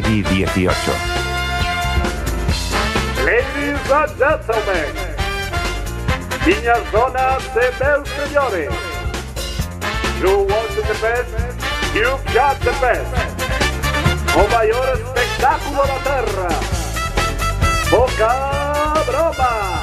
PEGI 18. Ladies and gentlemen, niñas, donas meus señores, you want the best, you've got the best. O maior espectáculo da terra, Boca Broma.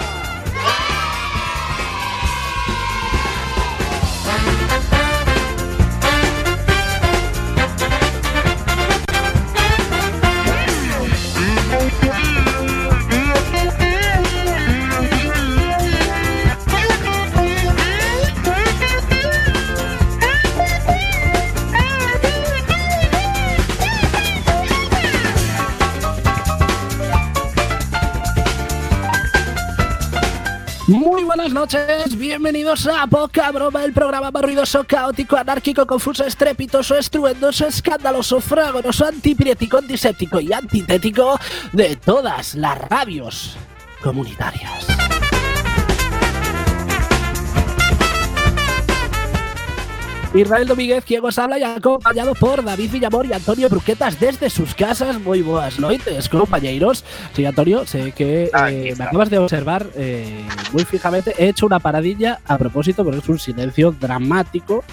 Buenas noches, bienvenidos a Poca Broma, el programa más ruidoso, caótico, anárquico, confuso, estrepitoso, estruendoso, escandaloso, fragoroso, antipriético, antiséptico y antitético de todas las radios comunitarias. Israel Domínguez, quien os habla y acompañado por David Villamor y Antonio Bruquetas desde sus casas. Muy buenas noches, compañeros. Sí, Antonio, sé que eh, me acabas de observar eh, muy fijamente. He hecho una paradilla a propósito, porque es un silencio dramático.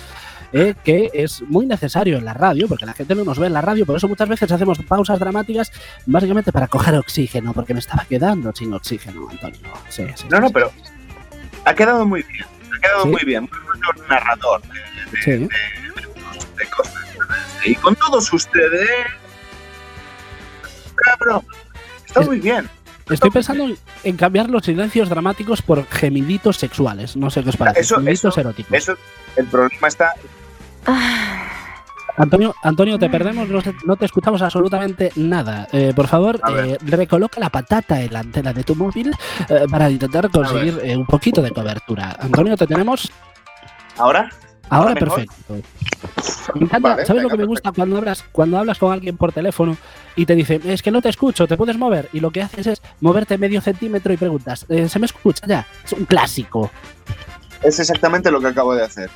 eh, que es muy necesario en la radio, porque la gente no nos ve en la radio, por eso muchas veces hacemos pausas dramáticas, básicamente para coger oxígeno, porque me estaba quedando sin oxígeno, Antonio. Sí, sí, No, sí, no, pero ha quedado muy bien. Ha quedado muy bien. Muy buen narrador Sí. de cosas. Y con todos ustedes. Cabrón. Está Es- muy bien. Estoy pensando en- en cambiar los silencios dramáticos por gemiditos sexuales. No sé qué os parece. Eso- gemiditos eso- eróticos. Eso, el problema está. Antonio, Antonio, te perdemos, no te, no te escuchamos absolutamente nada. Eh, por favor, eh, recoloca la patata en la antena de tu móvil eh, para intentar conseguir eh, un poquito de cobertura. Antonio, te tenemos ¿Ahora? Ahora perfecto. Me encanta, Vale, ¿sabes lo que me gusta cuando hablas, cuando hablas con alguien por teléfono y te dice, es que no te escucho, te puedes mover? Y lo que haces es moverte medio centímetro y preguntas, "Eh, ¿se me escucha ya? Es un clásico. Es exactamente lo que acabo de hacer.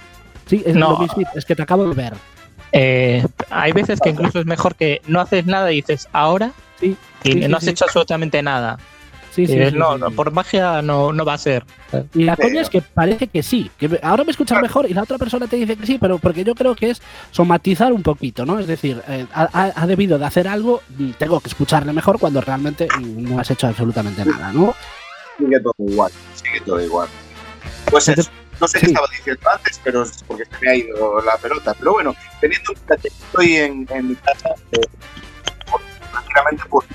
Sí, es No. lo mismo, es que te acabo de ver. Eh, hay veces que incluso es mejor que no haces nada y dices ahora Sí, y sí, sí, no has sí. hecho absolutamente nada. Sí, sí, no, sí, no, por magia no, no va a ser. Y la Sí, coña no. es que parece que sí, que ahora me escuchas mejor y la otra persona te dice que sí, pero porque yo creo que es somatizar un poquito, ¿no? Es decir, eh, ha, debido de hacer algo y tengo que escucharle mejor cuando realmente no has hecho absolutamente nada, ¿no? Sigue todo igual. Sigue todo igual. Pues eso. No sé qué estaba diciendo antes, pero es porque se me ha ido la pelota. Pero bueno, teniendo en cuenta que estoy en, en mi casa, eh, pues, tranquilamente pues.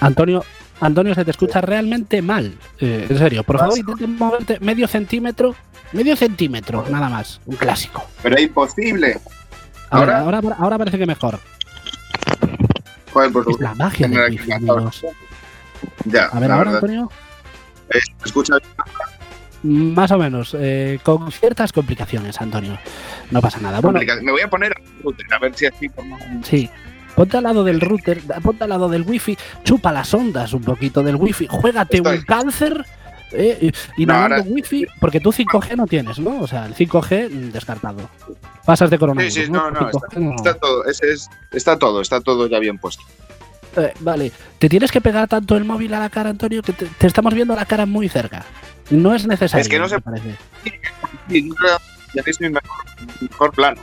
Antonio, Antonio, se te escucha realmente mal. Eh, en serio, por favor, intenta moverte medio centímetro, medio centímetro, nada más. Un clásico. Pero es imposible. Ahora, Ahora- ahora, ahora parece que mejor. Joder, pues, Es la magia aquí amigos. Ya, A ver, ahora, verdad. Antonio. Eh, ¿se escucha Más o menos, eh, con ciertas complicaciones, Antonio. No pasa nada. Bueno. Me voy a poner a ver si así por no- sí. Ponte al lado del router, ponte al lado del wifi, chupa las ondas un poquito del wifi, juégate Estoy. un cáncer eh, y No, ahora- wifi, porque tú 5G no tienes, ¿no? O sea, el 5G mm, descartado. Pasas de Sí, coronavirus. sí, no, no, 5G no. está todo, es, es- está todo, está todo ya bien puesto. Eh, vale, te tienes que pegar tanto el móvil a la cara, Antonio, que te, te estamos viendo la cara muy cerca. No es necesario. Es que no se- parece. Que tenéis mi mejor, plano.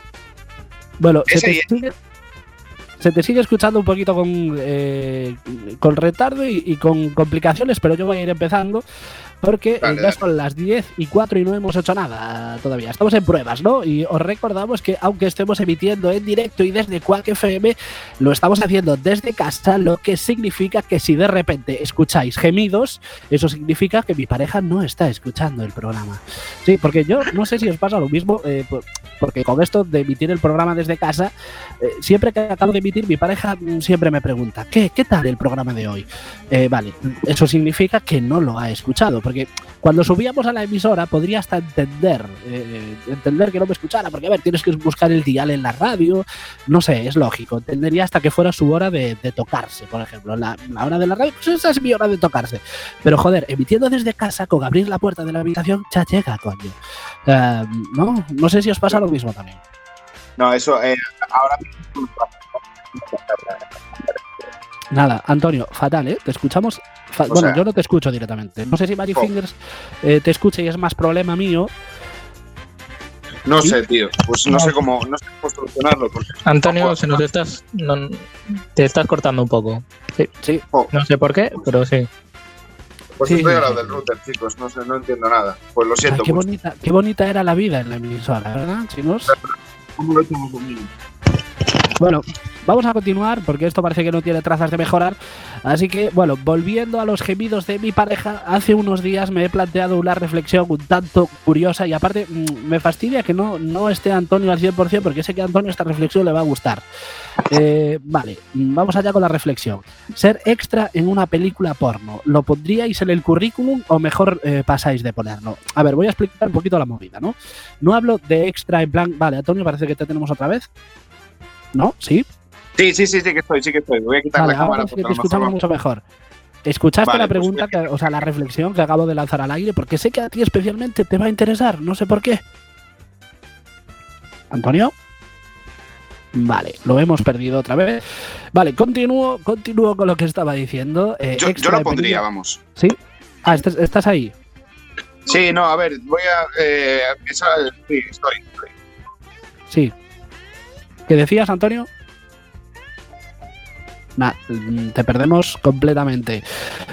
Bueno, se te, sigue, se te sigue escuchando un poquito con, eh, con retardo y, y con complicaciones, pero yo voy a ir empezando porque Vale, ya son las 10 y 4 y no hemos hecho nada todavía. Estamos en pruebas, ¿no? Y os recordamos que aunque estemos emitiendo en directo y desde Quack FM, lo estamos haciendo desde casa, lo que significa que si de repente escucháis gemidos, eso significa que mi pareja no está escuchando el programa. Sí, porque yo no sé si os pasa lo mismo, eh, por- porque con esto de emitir el programa desde casa, eh, siempre que acabo de emitir, mi pareja mm, siempre me pregunta, ¿qué, qué tal el programa de hoy? Eh, vale, eso significa que no lo ha escuchado, porque cuando subíamos a la emisora podría hasta entender, eh, entender que no me escuchara, porque a ver, tienes que buscar el dial en la radio, no sé, es lógico, entendería hasta que fuera su hora de, de tocarse, por ejemplo, la, la hora de la radio, pues esa es mi hora de tocarse. Pero joder, emitiendo desde casa con abrir la puerta de la habitación, ya llega, coño. Eh, no, no sé si os pasa lo mismo también. No, eso eh, ahora mismo. Nada, Antonio, fatal, ¿eh? Te escuchamos. fa- O bueno, sea- yo no te escucho directamente. No sé si Mary Oh. Fingers eh, te escucha y es más problema mío. No ¿Sí? sé, tío. Pues no sé cómo, no sé cómo solucionarlo. Porque, Antonio, se nos estás, no- te estás cortando un poco. Sí, No sé por qué, pero sí. pues Sí, estoy sí, al lado sí. del router, chicos. No sé, no entiendo nada. Pues lo Ay, siento. qué, mucho. bonita, qué bonita era la vida en la emisora, ¿verdad, chicos? ¿Cómo lo conmigo? Bueno, vamos a continuar porque esto parece que no tiene trazas de mejorar. Así que, bueno, volviendo a los gemidos de mi pareja, hace unos días me he planteado una reflexión un tanto curiosa y aparte mm, me fastidia que no, no esté Antonio al 100% porque sé que a Antonio esta reflexión le va a gustar. Eh, vale, mm, vamos allá con la reflexión. Ser extra en una película porno, ¿lo pondríais en el currículum o mejor eh, pasáis de ponerlo? A ver, voy a explicar un poquito la movida, ¿no? No hablo de extra en plan, vale, Antonio, parece que te tenemos otra vez. ¿No? ¿Sí? Sí, sí, sí, sí que estoy, sí que estoy. Voy a quitar Vale, la cámara que te escuchamos mucho mejor. ¿Escuchaste Vale, la pues pregunta, que- o sea, la reflexión que acabo de lanzar al aire? Porque sé que a ti especialmente te va a interesar, no sé por qué. ¿Antonio? Vale, lo hemos perdido otra vez. Vale, continúo, continúo con lo que estaba diciendo. Eh, Yo, yo lo pondría, vamos. ¿Sí? Ah, estás, estás ahí. Sí, no, a ver, voy a. Eh, esa- sí, estoy. estoy. Sí. ¿Qué decías, Antonio? Nah, mm, te perdemos completamente.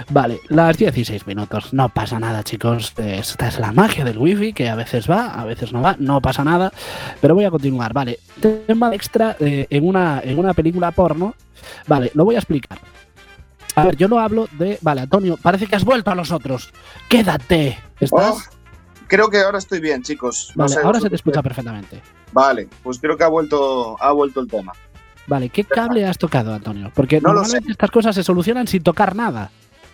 Vale, las 16 minutos. No pasa nada, chicos. Esta es la magia del wifi, que a veces va, a veces no va. No pasa nada. Pero voy a continuar. Vale, tema extra eh, en, una, en una película porno. Vale, lo voy a explicar. A ver, yo no hablo de... Vale, Antonio, parece que has vuelto a nosotros. Quédate. ¿Estás? Oh, creo que ahora estoy bien, chicos. No vale, ahora se te escucha perfectamente. Vale, pues creo que ha vuelto, ha vuelto el tema. Vale, ¿qué cable has tocado, Antonio? Porque No normalmente estas cosas se solucionan sin tocar nada.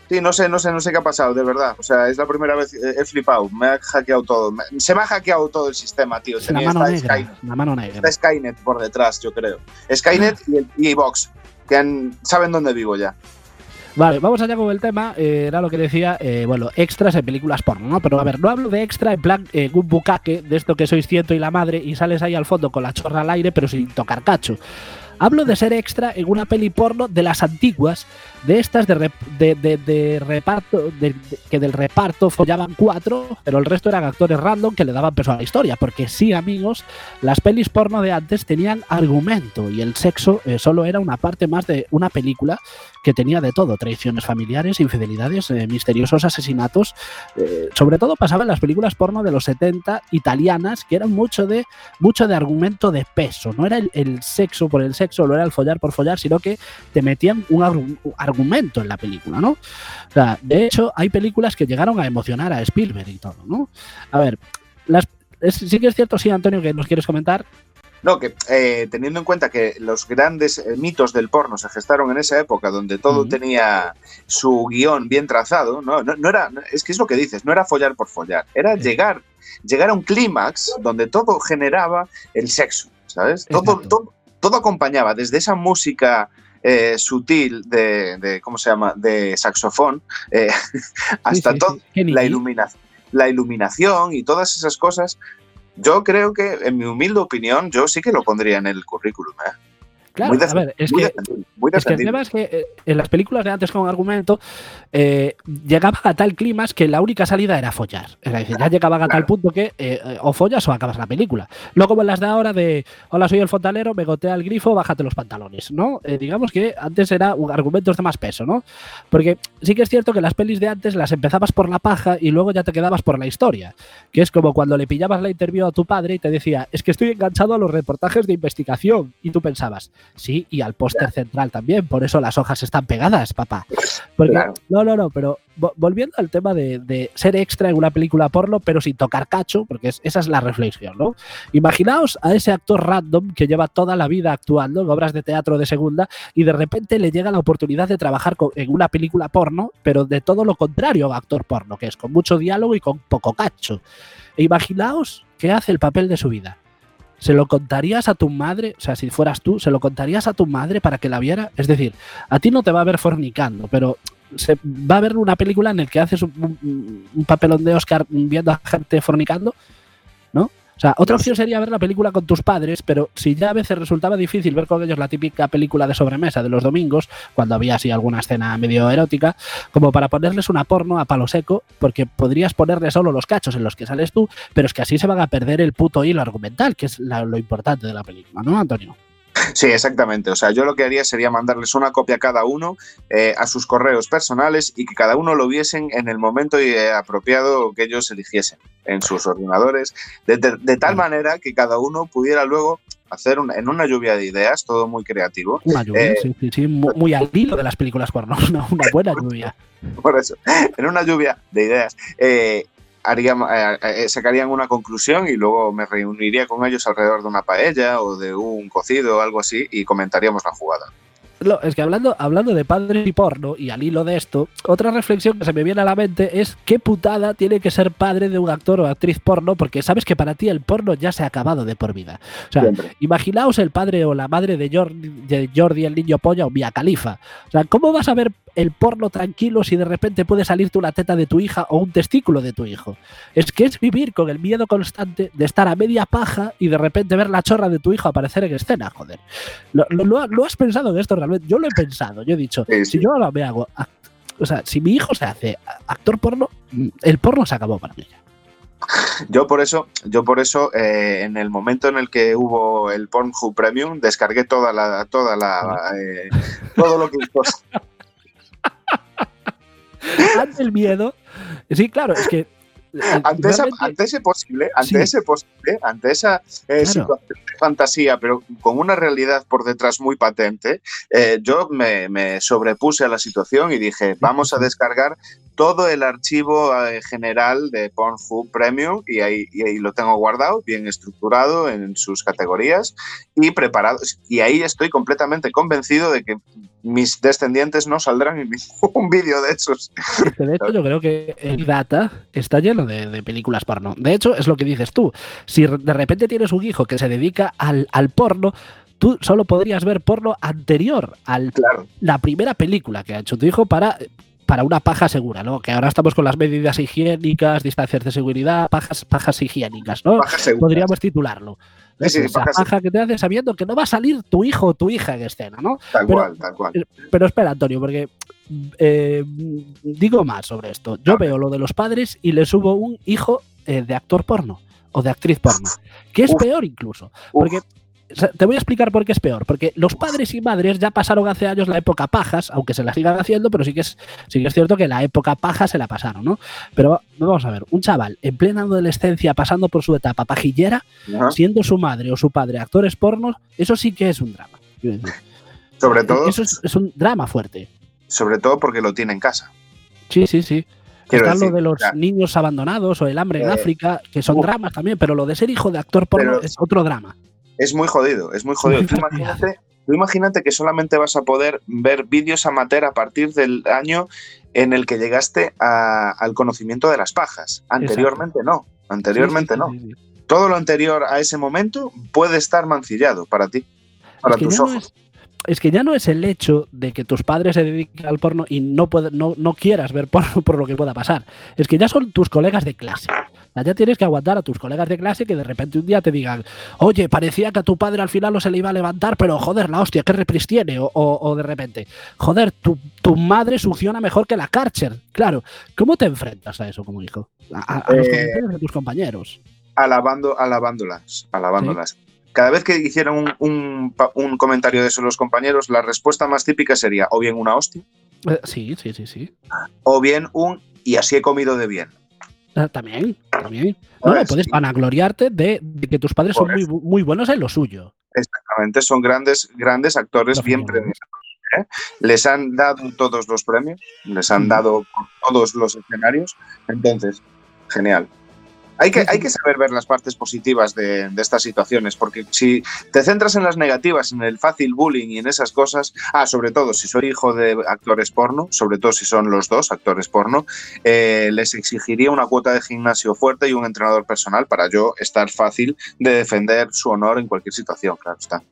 Sí, no sé, no sé, no sé qué ha pasado, de verdad. O sea, es la primera vez, eh, he flipado, me ha hackeado todo. Se me ha hackeado todo el sistema, tío. Es la mano negra. Sky- La mano negra. está Skynet por detrás, yo creo. Skynet y, el, y Vox, que han- saben dónde vivo ya. Vale, vamos allá con el tema. eh, era lo que decía, eh, bueno, extras en películas porno, ¿no? Pero a ver, no hablo de extra en plan eh, un bucaque, de esto que sois ciento y la madre, y sales ahí al fondo con la chorra al aire, pero sin tocar cacho. Hablo de ser extra en una peli porno de las antiguas, de estas de, rep- de, de- de reparto, que del reparto follaban cuatro, pero el resto eran actores random que le daban peso a la historia. Porque sí, amigos, las pelis porno de antes tenían argumento y el sexo eh, solo era una parte más de una película que tenía de todo: traiciones familiares, infidelidades, eh, misteriosos asesinatos. Eh, sobre todo pasaba en las películas porno de los 70 italianas, que eran mucho de, mucho de argumento de peso. No era el, sexo por el sexo, no era el follar por follar, sino que te metían un, argu- un argumento en la película, ¿no? O sea, de hecho, hay películas que llegaron a emocionar a Spielberg y todo, ¿no? A ver, las, es- sí que es cierto, sí, Antonio, que nos quieres comentar. No, que eh, teniendo en cuenta que los grandes eh, mitos del porno se gestaron en esa época donde todo tenía su guion bien trazado, ¿no? No, no era, es que es lo que dices, no era follar por follar, era llegar, llegar a un clímax donde todo generaba el sexo, ¿sabes? Todo, Exacto. todo, todo acompañaba, desde esa música eh, sutil de, de, ¿cómo se llama?, de saxofón, eh, hasta Sí, sí, todo sí. Qué la, ilumina- la iluminación y todas esas cosas, yo creo que, en mi humilde opinión, yo sí que lo pondría en el currículum. ¿eh? Claro, muy a ver, es muy que Es que el tema es que eh, en las películas de antes con argumento eh, llegaban a tal clima que la única salida era follar. Es decir, ya llegaban a tal punto que eh, o follas o acabas la película. No como en las de ahora de hola, soy el fontanero, me gotea el grifo, bájate los pantalones. ¿no? Eh, digamos que antes era un argumentos de más peso, ¿no? Porque sí que es cierto que las pelis de antes las empezabas por la paja y luego ya te quedabas por la historia. Que es como cuando le pillabas la interview a tu padre y te decía, es que estoy enganchado a los reportajes de investigación. Y tú pensabas, sí, y al póster central también, por eso las hojas están pegadas, papá. Porque, Claro. no, no, no, pero vo- volviendo al tema de, de ser extra en una película porno, pero sin tocar cacho, porque es- esa es la reflexión, ¿no? Imaginaos a ese actor random que lleva toda la vida actuando en obras de teatro de segunda y de repente le llega la oportunidad de trabajar con- en una película porno, pero de todo lo contrario a actor porno, que es con mucho diálogo y con poco cacho. E imaginaos que hace el papel de su vida. ¿Se lo contarías a tu madre? O sea, si fueras tú, ¿se lo contarías a tu madre para que la viera? Es decir, a ti no te va a ver fornicando, pero se va a ver una película en la que haces un, un- un papelón de Oscar viendo a gente fornicando, ¿no? Sea, otra opción sería ver la película con tus padres, pero si ya a veces resultaba difícil ver con ellos la típica película de sobremesa de los domingos, cuando había así alguna escena medio erótica, como para ponerles una porno a palo seco, porque podrías ponerle solo los cachos en los que sales tú, pero es que así se van a perder el puto hilo argumental, que es la- lo importante de la película, ¿no, Antonio? Sí, exactamente. O sea, yo lo que haría sería mandarles una copia a cada uno eh, a sus correos personales y que cada uno lo viesen en el momento eh, apropiado que ellos eligiesen en sus ordenadores, de, de- de tal Mm. manera que cada uno pudiera luego hacer una- en una lluvia de ideas, todo muy creativo. Una lluvia, Eh, sí, sí, sí, mu- muy, al hilo de las películas porno, una, una buena lluvia. Por eso, en una lluvia de ideas, eh, haríamos- eh, eh, sacarían una conclusión y luego me reuniría con ellos alrededor de una paella o de un cocido o algo así y comentaríamos la jugada. Es que hablando, hablando de padres y porno, y al hilo de esto, otra reflexión que se me viene a la mente es qué putada tiene que ser padre de un actor o actriz porno, porque sabes que para ti el porno ya se ha acabado de por vida. O sea, Siempre. imaginaos el padre o la madre de Jordi, de Jordi el niño polla o Mia Califa. O sea, ¿cómo vas a ver el porno tranquilo si de repente puede salirte una teta de tu hija o un testículo de tu hijo? Es que es vivir con el miedo constante de estar a media paja y de repente ver la chorra de tu hijo aparecer en escena, joder. ¿Lo, lo- lo ha- lo has pensado en esto realmente? Yo lo he pensado, yo he dicho, Sí, si yo ahora me hago... O sea, si mi hijo se hace actor porno, mm, el porno se acabó para mí. Yo por eso, yo por eso, eh, en el momento en el que hubo el Pornhub Premium, descargué toda la, toda la, eh, todo lo que Ante el miedo... Sí, claro, es que... ante, esa- ante ese posible, ante Sí. ese posible, ante esa eh, Claro. situación de fantasía, pero con una realidad por detrás muy patente, eh, yo me, me sobrepuse a la situación y dije, vamos a descargar todo el archivo eh, general de Pornhub Premium y ahí, y ahí lo tengo guardado, bien estructurado en sus categorías y preparado. Y ahí estoy completamente convencido de que mis descendientes no saldrán en ningún vídeo de esos. De hecho, yo creo que el data está lleno de, de películas porno. De hecho, es lo que dices tú. Si de repente tienes un hijo que se dedica al, al porno, tú solo podrías ver porno anterior a Claro. la primera película que ha hecho tu hijo para, para una paja segura, ¿no? Que ahora estamos con las medidas higiénicas, distancias de seguridad, pajas, pajas higiénicas, ¿no? Seguras. Podríamos titularlo. Sí, Esa paja que te hace sabiendo que no va a salir tu hijo o tu hija en escena, ¿no? Tal pero- cual, tal cual. Pero espera, Antonio, porque eh, digo más sobre esto. Yo veo lo de los padres y le subo un hijo eh, de actor porno o de actriz porno, que es Uf. peor incluso. Porque te voy a explicar por qué es peor. Porque los padres y madres ya pasaron hace años la época pajas, aunque se la sigan haciendo, pero sí que es, sí que es cierto que la época paja se la pasaron, ¿no? Pero vamos a ver, un chaval en plena adolescencia pasando por su etapa pajillera, Ajá. siendo su madre o su padre actores pornos, eso sí que es un drama. Sobre todo, Eso es, es un drama fuerte. sobre todo porque lo tiene en casa. Sí, sí, sí. Quiero Está decir, lo de los niños abandonados o el hambre en Eh, África, que son uf. dramas también, pero lo de ser hijo de actor porno Pero- es otro drama. Es muy jodido, es muy jodido. Tú imagínate, tú imagínate que solamente vas a poder ver vídeos amateur a partir del año en el que llegaste a- al conocimiento de las pajas. Anteriormente no, anteriormente Sí, sí, no. sí. Todo lo anterior a ese momento puede estar mancillado para ti, para Es que tus ya no ojos. es- es que ya no es el hecho de que tus padres se dediquen al porno y no, puede- no, no quieras ver porno por lo que pueda pasar. Es que ya son tus colegas de clase. Ya tienes que aguantar a tus colegas de clase que de repente un día te digan, oye, parecía que a tu padre al final no se le iba a levantar, pero joder, la hostia, qué repris tiene. O, o- o de repente, joder, tu, tu madre succiona mejor que la Karcher. Claro, ¿cómo te enfrentas a eso como hijo? A, a- a los Eh, comentarios de tus compañeros. Alabando, alabándolas, alabándolas. Cada vez que hicieran un, un comentario de eso los compañeros, la respuesta más típica sería o bien una hostia, Eh, sí, sí, sí, sí. o bien un y así he comido de bien. Ah, También, también. No, no, Pues, puedes vanagloriarte de, de que tus padres son Por muy, muy buenos en lo suyo. Exactamente, son grandes, grandes actores bien premiados. ¿eh? Les han dado todos los premios, les han dado todos los escenarios. Entonces, genial. Hay que, hay que saber ver las partes positivas de, de estas situaciones, porque si te centras en las negativas, en el fácil bullying y en esas cosas, ah, sobre todo si soy hijo de actores porno, sobre todo si son los dos actores porno, eh, les exigiría una cuota de gimnasio fuerte y un entrenador personal para yo estar fácil de defender su honor en cualquier situación, claro está.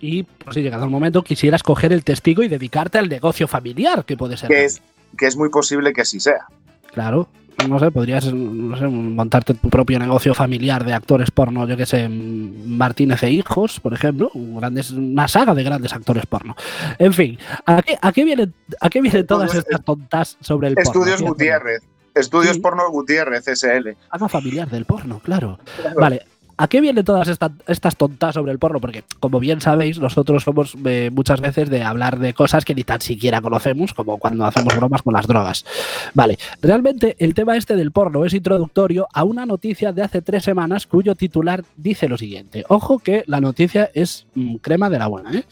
Y pues, si llegado el momento quisieras coger el testigo y dedicarte al negocio familiar, que puede ser. que es, que es muy posible que así sea. Claro, no sé, podrías no sé, montarte tu propio negocio familiar de actores porno, yo que sé, Martínez e Hijos, por ejemplo, grandes, una saga de grandes actores porno. En fin, ¿a qué, a qué vienen, a qué vienen todas estas tontas sobre el Estudios porno? Gutiérrez. Estudios Sí. Porno Gutiérrez, SL. Saga familiar del porno, claro. Vale. ¿A qué vienen todas esta- estas tontas sobre el porno? Porque, como bien sabéis, nosotros somos eh, muchas veces de hablar de cosas que ni tan siquiera conocemos, como cuando hacemos bromas con las drogas. Vale, realmente el tema este del porno es introductorio a una noticia de hace tres semanas cuyo titular dice lo siguiente. Ojo que la noticia es mm, crema de la buena, ¿eh?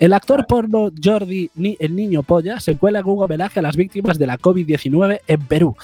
El actor porno Jordi el Niño Polla se cuela en un homenaje a las víctimas de la COVID-19 en Perú.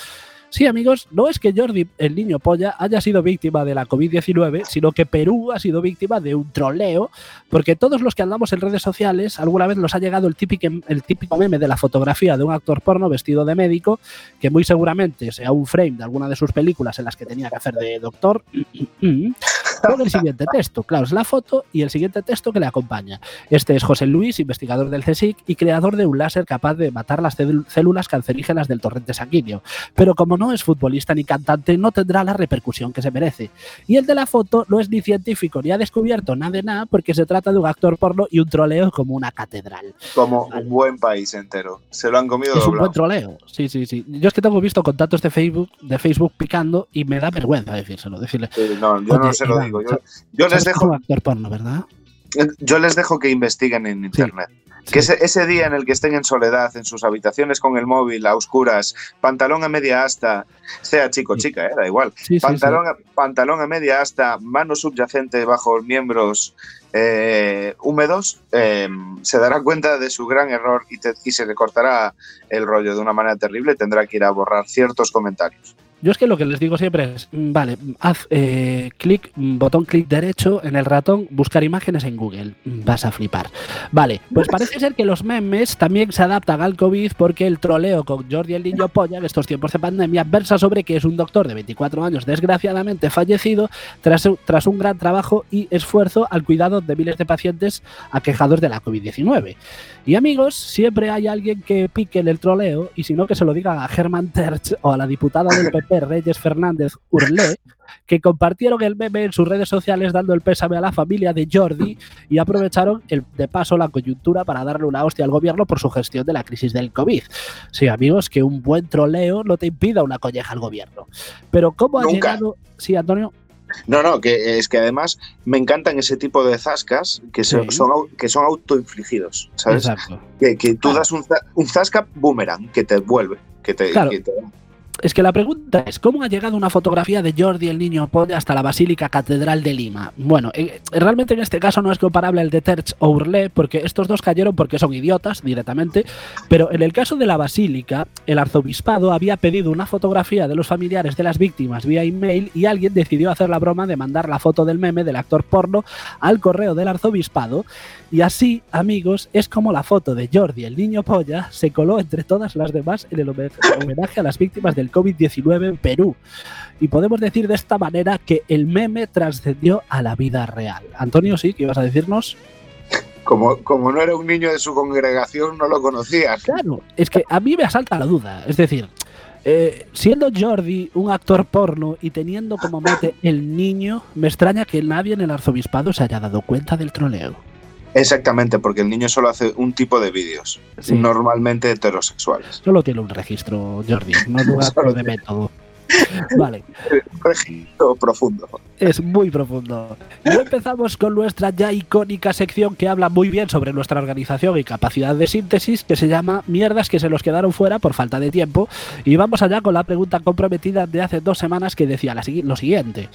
Sí, amigos, no es que Jordi, el niño polla, haya sido víctima de la COVID-19, sino que Perú ha sido víctima de un troleo, porque todos los que andamos en redes sociales, alguna vez nos ha llegado el típico, el típico meme de la fotografía de un actor porno vestido de médico, que muy seguramente sea un frame de alguna de sus películas en las que tenía que hacer de doctor, con el siguiente texto. Claro, es la foto y el siguiente texto que le acompaña. Este es José Luis, investigador del CSIC y creador de un láser capaz de matar las cél- células cancerígenas del torrente sanguíneo. Pero como no es futbolista ni cantante, no tendrá la repercusión que se merece. Y el de la foto no es ni científico ni ha descubierto nada de nada porque se trata de un actor porno y un troleo como una catedral. Como un buen país entero. Se lo han comido Es un buen troleo. Sí, sí, sí. Yo es que tengo visto contactos de Facebook, de Facebook picando y me da vergüenza decírselo. Decirle, Sí, No, yo Oye, no se lo Iván, digo. Yo, les "Sabes que dejo, actor porno, ¿verdad? yo les dejo que investiguen en internet. Que ese, ese día en el que estén en soledad, en sus habitaciones con el móvil, a oscuras, pantalón a media asta, sea chico o Sí. chica, eh, da igual. Pantalón, a- pantalón a media asta, mano subyacente bajo miembros eh, húmedos, eh, se dará cuenta de su gran error y, te- y se le cortará el rollo de una manera terrible. Tendrá que ir a borrar ciertos comentarios. Yo es que lo que les digo siempre es, mm, vale, haz eh, clic, mm, botón clic derecho en el ratón, buscar imágenes en Google. Mm, Vas a flipar. Vale, pues parece ser que los memes también se adaptan al COVID porque el troleo con Jordi el niño polla en estos tiempos de pandemia versa sobre que es un doctor de 24 años desgraciadamente fallecido tras, tras un gran trabajo y esfuerzo al cuidado de miles de pacientes aquejados de la COVID-19. Y amigos, siempre hay alguien que pique en el troleo y si no que se lo digan a Germán Terch o a la diputada del PP Reyes Fernández Urlé, que compartieron el meme en sus redes sociales dando el pésame a la familia de Jordi y aprovecharon el, de paso la coyuntura para darle una hostia al gobierno por su gestión de la crisis del COVID. Sí, amigos, que un buen troleo no te impida una colleja al gobierno. Pero ¿cómo ha Nunca. llegado... Sí, Antonio. No, no, que es que además me encantan ese tipo de zascas que son, Sí. son, au- que son autoinfligidos, ¿sabes? Exacto. Que, que tú Claro. das un, un zasca boomerang que te vuelve, que te, Claro. que te- Es que la pregunta es, ¿cómo ha llegado una fotografía de Jordi el Niño Polla hasta la Basílica Catedral de Lima? Bueno, eh, realmente en este caso no es comparable al de Terch o Urlé, porque estos dos cayeron porque son idiotas directamente, pero en el caso de la Basílica, el arzobispado había pedido una fotografía de los familiares de las víctimas vía email y alguien decidió hacer la broma de mandar la foto del meme del actor porno al correo del arzobispado y así, amigos, es como la foto de Jordi el Niño Polla se coló entre todas las demás en el homenaje a las víctimas del COVID-19 en Perú. Y podemos decir de esta manera que el meme trascendió a la vida real. Antonio, sí, ¿qué ibas a decirnos? como, como no era un niño de su congregación, no lo conocías. Claro, es que a mí me asalta la duda. Es decir, eh, siendo Jordi un actor porno y teniendo como mete el niño, me extraña que nadie en el arzobispado se haya dado cuenta del troleo. Exactamente, porque el niño solo hace un tipo de vídeos, Sí. normalmente heterosexuales. Solo tiene un registro, Jordi, no Solo de método. Vale, registro profundo. es muy profundo. Y empezamos con nuestra ya icónica sección que habla muy bien sobre nuestra organización y capacidad de síntesis, que se llama Mierdas que se los quedaron fuera por falta de tiempo. Y vamos allá con la pregunta comprometida de hace dos semanas que decía lo siguiente.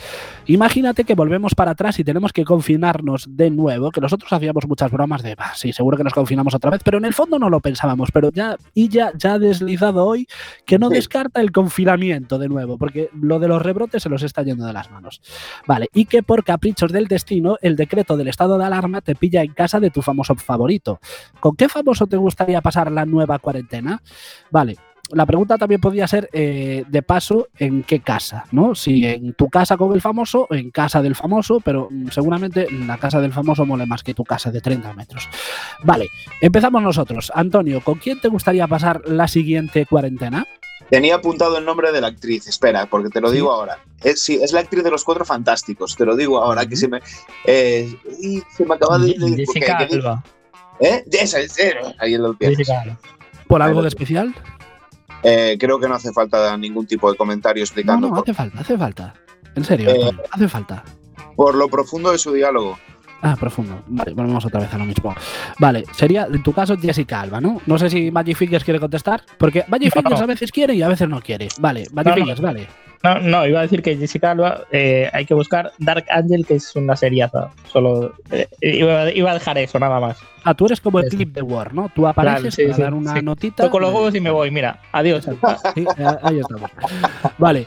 Imagínate que volvemos para atrás y tenemos que confinarnos de nuevo, que nosotros hacíamos muchas bromas de, "Bah, sí, seguro que nos confinamos otra vez, pero en el fondo no lo pensábamos, pero ya, y ya, ya ha deslizado hoy que no Sí. descarta el confinamiento de nuevo, porque lo de los rebrotes se los está yendo de las manos. Vale, y que por caprichos del destino, el decreto del estado de alarma te pilla en casa de tu famoso favorito. ¿Con qué famoso te gustaría pasar la nueva cuarentena? Vale. La pregunta también podría ser, eh, de paso, ¿en qué casa? ¿No? Si en tu casa con el famoso en casa del famoso, pero mm, seguramente la casa del famoso mole más que tu casa de 30 metros. Vale, empezamos nosotros. Antonio, ¿con quién te gustaría pasar la siguiente cuarentena? Tenía apuntado el nombre de la actriz, espera, porque te lo Sí. digo ahora. Es, sí, es la actriz de los Cuatro Fantásticos, te lo digo ahora, que se me, eh, y se me acaba de... de- Jessica Alba. ¿Eh? Esa es, eh, ahí lo tienes. Jessica Alba. ¿Por algo de especial? Eh, creo que no hace falta ningún tipo de comentario explicando no, por, hace falta, hace falta. En serio, Eh, hace falta. por lo profundo de su diálogo. Ah, profundo. Vale, volvemos otra vez a lo mismo. Vale, sería en tu caso Jessica Alba, ¿no? No sé si Magic Fingers quiere contestar, porque Magic No. Fingers a veces quiere y a veces no quiere. Vale, Magic No. Fingers, vale. No, no, iba a decir que Jessica Alba eh, hay que buscar Dark Angel, que es una seriaza. Solo eh, iba, iba a dejar eso, nada más. Ah, tú eres como el clip de War, ¿no? Tú apareces Claro, sí, para sí, dar una sí. notita. Toco los huevos y me voy, mira, adiós. Sí, ahí estamos. Vale.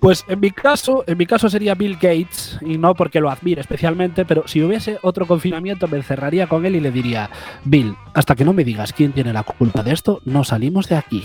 Pues en mi caso, en mi caso sería Bill Gates, y no porque lo admire especialmente, pero si hubiese otro confinamiento me encerraría con él y le diría, Bill, hasta que no me digas quién tiene la culpa de esto, no salimos de aquí.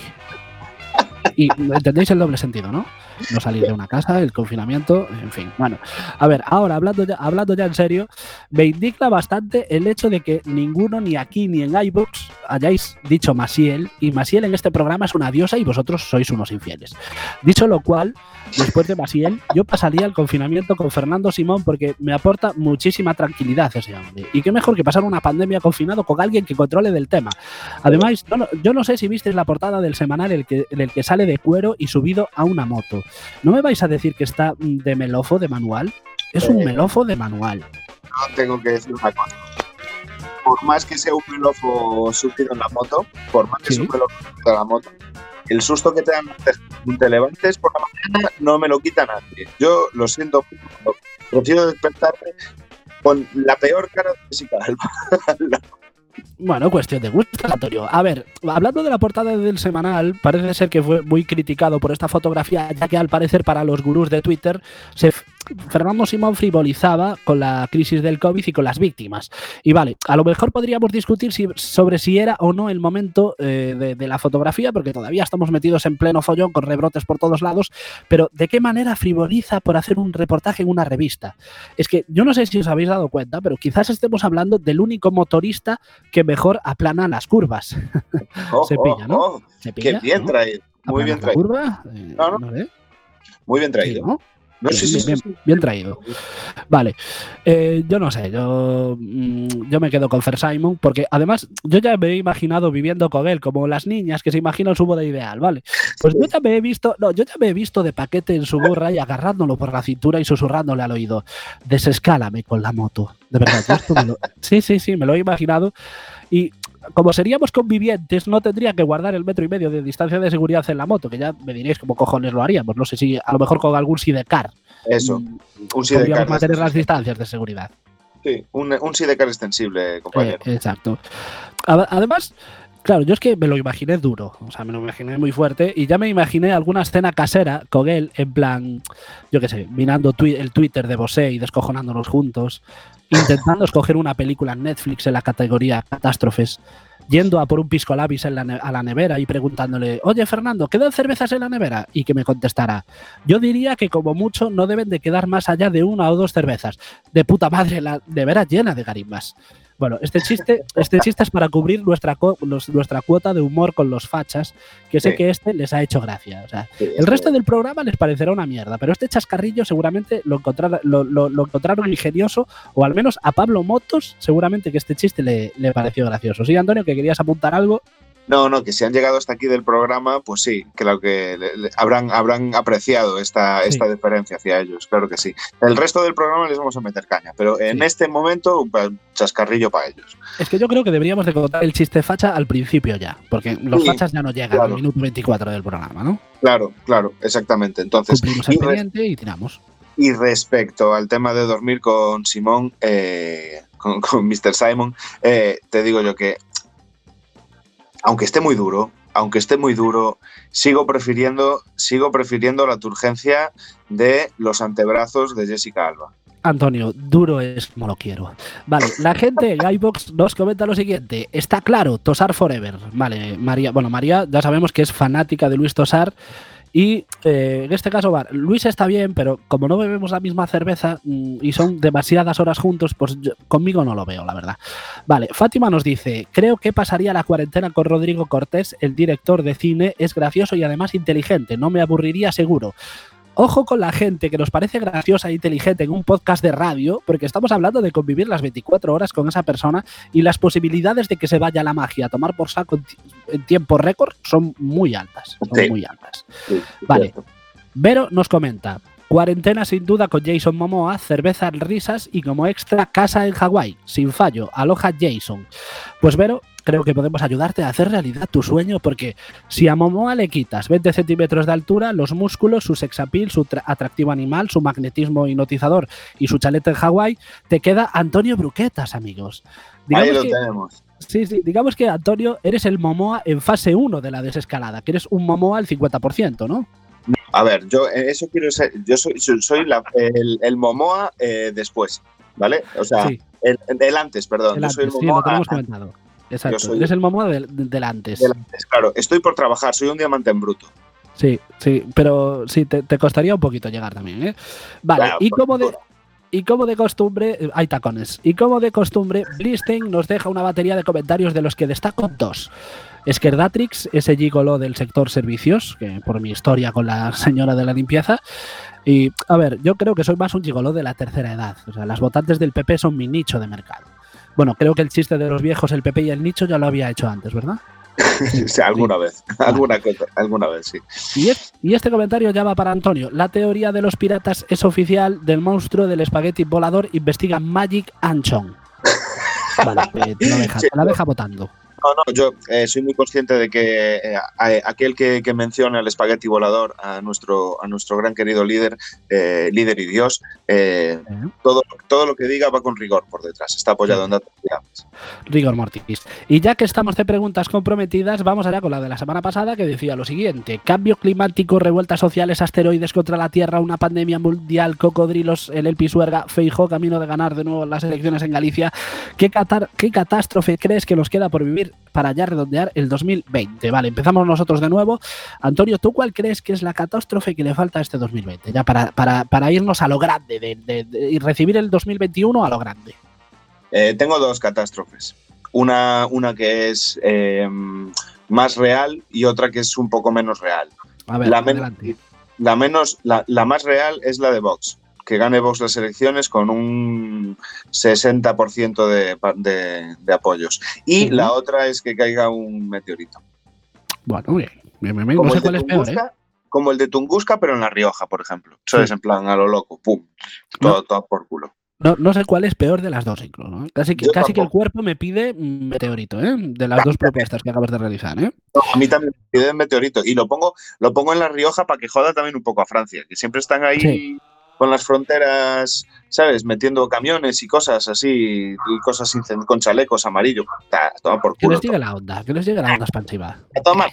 Y entendéis el doble sentido, ¿no? No salir de una casa, el confinamiento, en fin. Bueno, a ver, ahora hablando ya, hablando ya en serio, me indigna bastante el hecho de que ninguno, ni aquí ni en iBooks, hayáis dicho Masiel, y Masiel en este programa es una diosa y vosotros sois unos infieles. Dicho lo cual, después de Masiel, yo pasaría el confinamiento con Fernando Simón porque me aporta muchísima tranquilidad ese hombre. Y qué mejor que pasar una pandemia confinado con alguien que controle del tema. Además, yo no, yo no sé si visteis la portada del semanal en el, que, en el que sale de cuero y subido a una moto. ¿No me vais a decir que está mm, de melofo de manual? Es un Eh. melofo de manual. No tengo que decir una cosa. Por más que sea un pelofo subido en la moto, por más que Sí. sea un pelofo subido en la moto, el susto que te dan te levantes por la mañana no me lo quita nadie. Yo lo siento, prefiero despertarme con la peor cara de Jessica Alba. Bueno, cuestión de gustos, Antonio. A ver, hablando de la portada del semanal, parece ser que fue muy criticado por esta fotografía, ya que al parecer para los gurús de Twitter, Fernando Simón frivolizaba con la crisis del COVID y con las víctimas. Y vale, a lo mejor podríamos discutir sobre si era o no el momento eh, de la fotografía, porque todavía estamos metidos en pleno follón con rebrotes por todos lados, pero ¿de qué manera frivoliza por hacer un reportaje en una revista? Es que yo no sé si os habéis dado cuenta, pero quizás estemos hablando del único motorista que mejor aplana las curvas. Oh, Se pilla, ¿no? oh, ¿Se qué pilla, bien no? traído. Muy ¿Aplanas bien traído. curva? Eh, No, no. sé. Muy bien traído. No, Bien, sí, sí, bien, bien traído. Vale, Eh, yo no sé, yo, mm, yo me quedo con Fer Simon porque además yo ya me he imaginado viviendo con él como las niñas que se imaginan su boda ideal, ¿vale? Pues yo ya me he visto, no, yo ya me he visto de paquete en su burra y agarrándolo por la cintura y susurrándole al oído, desescálame con la moto. De verdad, yo esto me lo- sí, sí, sí, me lo he imaginado y como seríamos convivientes, no tendría que guardar el metro y medio de distancia de seguridad en la moto, que ya me diréis cómo cojones lo haríamos. No sé si a lo mejor con algún sidecar Eso, mm, un sidecar. mantener las distancias de seguridad. Sí, un, un sidecar extensible, compañero. Eh, exacto. A- Además, claro, yo es que me lo imaginé duro, o sea, me lo imaginé muy fuerte y ya me imaginé alguna escena casera con él, en plan, yo qué sé, mirando twi- el Twitter de Bosé y descojonándonos juntos, intentando escoger una película en Netflix en la categoría catástrofes, yendo a por un pisco labis en la a la nevera y preguntándole, oye Fernando, ¿quedan cervezas en la nevera? Y que me contestara, yo diría que como mucho no deben de quedar más allá de una o dos cervezas. De puta madre, la nevera llena de garimbas. Bueno, este chiste, este chiste es para cubrir nuestra, los- nuestra cuota de humor con los fachas, que sé Sí. que este les ha hecho gracia. O sea, Sí, el resto del programa les parecerá una mierda, pero este chascarrillo seguramente lo, encontrara- lo, lo- lo encontraron ingenioso, o al menos a Pablo Motos seguramente que este chiste le, le pareció gracioso. Sí, Antonio, que querías apuntar algo. No, no, que si han llegado hasta aquí del programa, pues sí, claro que le- le- habrán, habrán apreciado esta, Sí. esta deferencia hacia ellos, claro que sí. El resto del programa les vamos a meter caña, pero en Sí. este momento, un chascarrillo para ellos. Es que yo creo que deberíamos de contar el chiste facha al principio ya, porque los Sí, fachas ya no llegan claro. al minuto 24 del programa, ¿no? Claro, claro, exactamente. Entonces, Cumplimos el pendiente y tiramos. y respecto al tema de dormir con Simón, eh, con, con Mr. Simon, eh, te digo yo que, aunque esté muy duro, aunque esté muy duro, sigo prefiriendo, sigo prefiriendo la turgencia de los antebrazos de Jessica Alba. Antonio, duro es como lo quiero. Vale, la gente en iBox nos comenta lo siguiente. Está claro, Tosar Forever. Vale, María, bueno, María ya sabemos que es fanática de Luis Tosar Y eh, en este caso, va, Luis está bien, pero como no bebemos la misma cerveza mm, y son demasiadas horas juntos, pues yo- conmigo no lo veo, la verdad. Vale, Fátima nos dice, creo que pasaría la cuarentena con Rodrigo Cortés, el director de cine, es gracioso y además inteligente, no me aburriría seguro. Ojo con la gente que nos parece graciosa e inteligente en un podcast de radio, porque estamos hablando de convivir las 24 horas con esa persona y las posibilidades de que se vaya la magia a tomar por saco en, ti- en tiempo récord son muy altas. Son Sí. muy altas. Sí, Vale. Vero nos comenta. Cuarentena sin duda con Jason Momoa, cervezas, risas y como extra casa en Hawái. Sin fallo. Aloha Jason. Pues Vero, creo que podemos ayudarte a hacer realidad tu sueño porque si a Momoa le quitas 20 centímetros de altura, los músculos, su sexapil, su tra- atractivo animal, su magnetismo hipnotizador y su chaleta en Hawái, te queda Antonio Bruquetas, amigos. Ahí lo que, tenemos. Sí, sí, digamos que Antonio, eres el Momoa en fase 1 de la desescalada, que eres un Momoa al 50%, ¿no? A ver, yo eh, eso quiero ser. Yo soy, soy, soy la- el, el Momoa eh, después, ¿vale? O sea, sí, el, el antes, perdón. el yo soy el antes, sí, lo Momoa tenemos a- comentado. Exacto, soy- eres el Momoa del, del antes. del antes, claro. Estoy por trabajar, soy un diamante en bruto. Sí, sí, pero sí, te, te costaría un poquito llegar también, ¿eh? Vale, Claro, y como de, y como de costumbre, eh, hay tacones. Y como de costumbre, Blistein nos deja una batería de comentarios de los que destaco dos. Esquerdatrix, ese gigolo del sector servicios, que por mi historia con la señora de la limpieza. Y, a ver, yo creo que soy más un gigolo de la tercera edad. O sea, las votantes del PP son mi nicho de mercado. Bueno, creo que el chiste de los viejos, el PP y el nicho ya lo había hecho antes, ¿verdad? Sí, alguna vez, alguna cosa, alguna vez, sí. Y, es- y este comentario ya va para Antonio. La teoría de los piratas es oficial del monstruo del espagueti volador. Investiga Magic Anchon. Vale, eh, te, lo deja, Sí. te la deja votando. No, no, yo eh, soy muy consciente de que eh, aquel que, que menciona el espagueti volador a nuestro, a nuestro gran querido líder, eh, líder y Dios, todo, todo lo que diga va con rigor por detrás, está apoyado en datos fiables. Rigor mortis. Y ya que estamos de preguntas comprometidas, vamos allá con la de la semana pasada que decía lo siguiente: cambio climático, revueltas sociales, asteroides contra la Tierra, una pandemia mundial, cocodrilos, el El Pisuerga, Feijó, camino de ganar de nuevo las elecciones en Galicia. ¿Qué, catar- ¿Qué catástrofe crees que nos queda por vivir para ya redondear el 2020? Vale, empezamos nosotros de nuevo. Antonio, ¿tú cuál crees que es la catástrofe que le falta a este 2020? Ya para, para, para irnos a lo grande de- de- de- y recibir el 2021 a lo grande. Eh, tengo dos catástrofes. Una, una que es eh, más real y otra que es un poco menos real. A ver, La, men- la menos, la, la más real es la de Vox. Que gane Vox las elecciones con un 60% de, de, de apoyos. Y la otra es que caiga un meteorito. Bueno, bien. bien, bien, bien. Como, No sé el de cuál es peor, ¿eh? Tunguska, como el de Tunguska, pero en La Rioja, por ejemplo. Eso Sí. es en plan a lo loco, pum. Todo, todo por culo. No, no sé cuál es peor de las dos, incluso. ¿no? Casi, que, Yo casi que el cuerpo me pide meteorito, ¿eh? De las dos propuestas que acabas de realizar, ¿eh? No, a mí también me piden meteorito. Y lo pongo, lo pongo en La Rioja para que joda también un poco a Francia, que siempre están ahí Sí. Con las fronteras, ¿sabes? Metiendo camiones y cosas así, y cosas con chalecos amarillos. Toma por Que culo. les llegue la onda, que les llegue la onda expansiva. A tomar.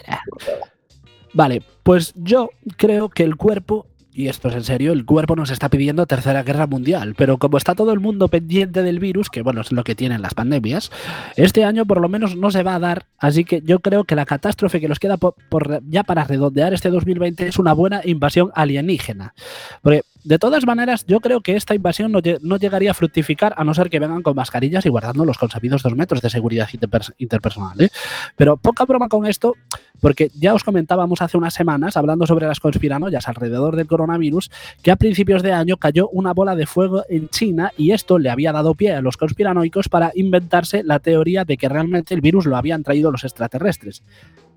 Vale, pues yo creo que el cuerpo, y esto es en serio, el cuerpo nos está pidiendo tercera guerra mundial, pero como está todo el mundo pendiente del virus, que bueno, es lo que tienen las pandemias, este año por lo menos no se va a dar, así que yo creo que la catástrofe que nos queda por, por- ya para redondear este 2020 es una buena invasión alienígena. Porque de todas maneras, yo creo que esta invasión no, lle- no llegaría a fructificar a no ser que vengan con mascarillas y guardando los consabidos dos metros de seguridad interpers- interpersonal. ¿eh? Pero poca broma con esto, porque ya os comentábamos hace unas semanas, hablando sobre las conspiranoias alrededor del coronavirus, que a principios de año cayó una bola de fuego en China y esto le había dado pie a los conspiranoicos para inventarse la teoría de que realmente el virus lo habían traído los extraterrestres.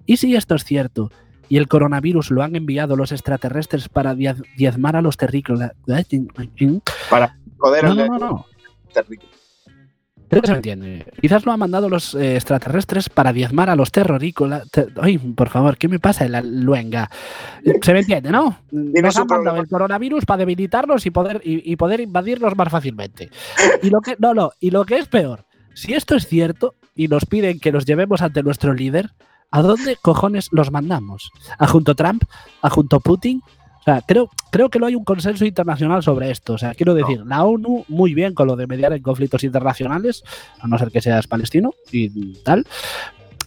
¿Y si esto es cierto? ¿Y el coronavirus lo han enviado los extraterrestres para diez- diezmar a los terrícolas? Para joder No, no, no, no. terrícola. Creo que se me entiende. Quizás lo han mandado los eh, extraterrestres para diezmar a los terrorícolas. Te- Ay, por favor, ¿qué me pasa en la luenga? Se me entiende, ¿no? Nos han mandado el coronavirus para debilitarnos y poder, y, y poder invadirnos más fácilmente. Y lo que, no, no, y lo que es peor, si esto es cierto y nos piden que los llevemos ante nuestro líder, ¿a dónde cojones los mandamos? ¿A junto Trump? ¿A junto Putin? O sea, creo, creo que no hay un consenso internacional sobre esto. O sea, quiero decir, la ONU muy bien con lo de mediar en conflictos internacionales, a no ser que seas palestino y tal.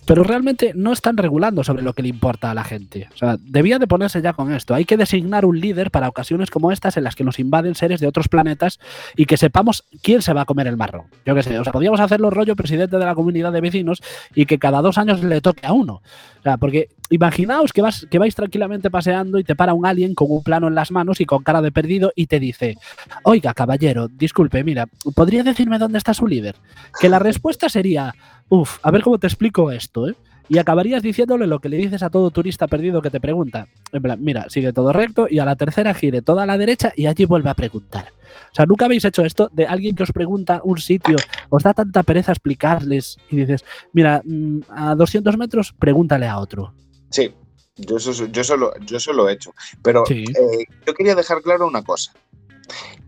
Pero realmente no están regulando sobre lo que le importa a la gente. O sea, debía de ponerse ya con esto. Hay que designar un líder para ocasiones como estas en las que nos invaden seres de otros planetas y que sepamos quién se va a comer el marrón. Yo qué sé, o sea, podríamos hacerlo rollo presidente de la comunidad de vecinos y que cada dos años le toque a uno. O sea, porque imaginaos que, vas, que vais tranquilamente paseando y te para un alien con un plano en las manos y con cara de perdido y te dice, oiga, caballero, disculpe, mira, ¿podría decirme dónde está su líder? Que la respuesta sería, uff, a ver cómo te explico esto, ¿eh? Y acabarías diciéndole lo que le dices a todo turista perdido que te pregunta. En plan, mira, sigue todo recto y a la tercera gire toda a la derecha y allí vuelve a preguntar. O sea, nunca habéis hecho esto de alguien que os pregunta un sitio, os da tanta pereza explicarles y dices, mira, mm, a 200 metros, pregúntale a otro. Sí, yo eso, yo solo, yo eso lo he hecho. Pero Sí. eh, yo quería dejar claro una cosa.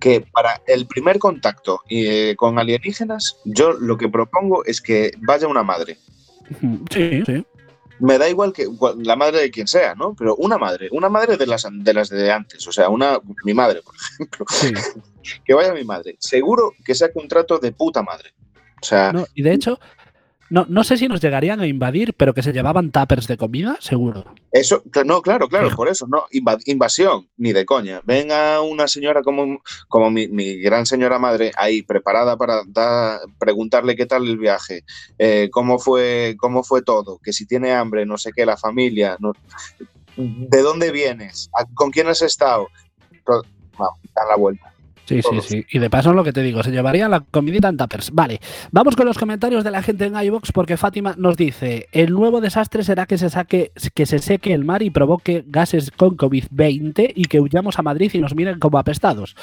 Que para el primer contacto eh, con alienígenas, yo lo que propongo es que vaya una madre. Sí, sí. Me da igual que la madre de quien sea, ¿no? Pero una madre, una madre de las, de las de antes, o sea, una, mi madre, por ejemplo, sí. que vaya mi madre. Seguro que saque un trato de puta madre. O sea, No, y de hecho, no, no sé si nos llegarían a invadir, pero que se llevaban tuppers de comida, seguro. Eso, no, claro, claro, Fijo. por eso, no, inva- invasión, ni de coña. Venga una señora como, como mi, mi gran señora madre ahí preparada para preguntarle qué tal el viaje, eh, cómo fue, cómo fue todo, que si tiene hambre, no sé qué, la familia, no- de dónde vienes, ¿A- con quién has estado. Dan la vuelta. Sí, sí, Todos. sí. Y de paso lo que te digo, se llevarían la comidita en tuppers. Vale, vamos con los comentarios de la gente en iVox porque Fátima nos dice, el nuevo desastre será que se, saque, que se seque el mar y provoque gases con COVID-20 y que huyamos a Madrid y nos miren como apestados.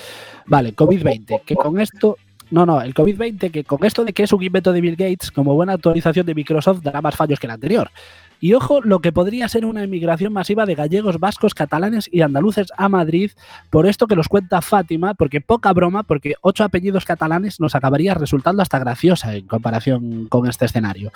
Vale, COVID-20, que con esto... No, no, el COVID-20, que con esto de que es un invento de Bill Gates, como buena actualización de Microsoft, dará más fallos que el anterior. Y ojo, lo que podría ser una emigración masiva de gallegos, vascos, catalanes y andaluces a Madrid, por esto que nos cuenta Fátima, porque poca broma, porque ocho apellidos catalanes nos acabaría resultando hasta graciosa en comparación con este escenario.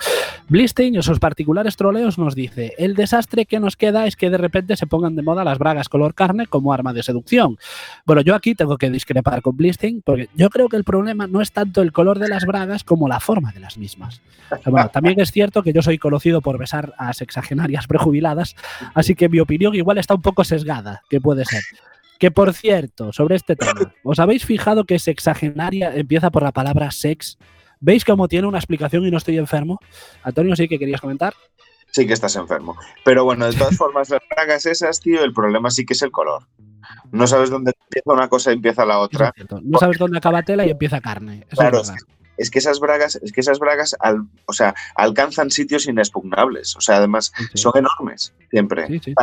Blistein, en sus particulares troleos, nos dice: El desastre que nos queda es que de repente se pongan de moda las bragas color carne como arma de seducción. Bueno, yo aquí tengo que discrepar con Blistein, porque yo creo que el problema no es tanto el color de las bragas como la forma de las mismas. Bueno, también es cierto que yo soy conocido por besar a sexagenarias prejubiladas, así que mi opinión igual está un poco sesgada, que puede ser. Que por cierto, sobre este tema, ¿os habéis fijado que sexagenaria empieza por la palabra sex? ¿Veis cómo tiene una explicación y no estoy enfermo? Antonio, sí que querías comentar. Sí que estás enfermo. Pero bueno, de todas formas, las bragas esas, tío, el problema sí que es el color. No sabes dónde empieza una cosa y empieza la otra. No sabes dónde acaba tela y empieza carne. Eso Claro, es. Es que esas bragas, es que esas bragas al- o sea, alcanzan sitios inexpugnables. O sea, además Sí, son enormes, siempre. Sí.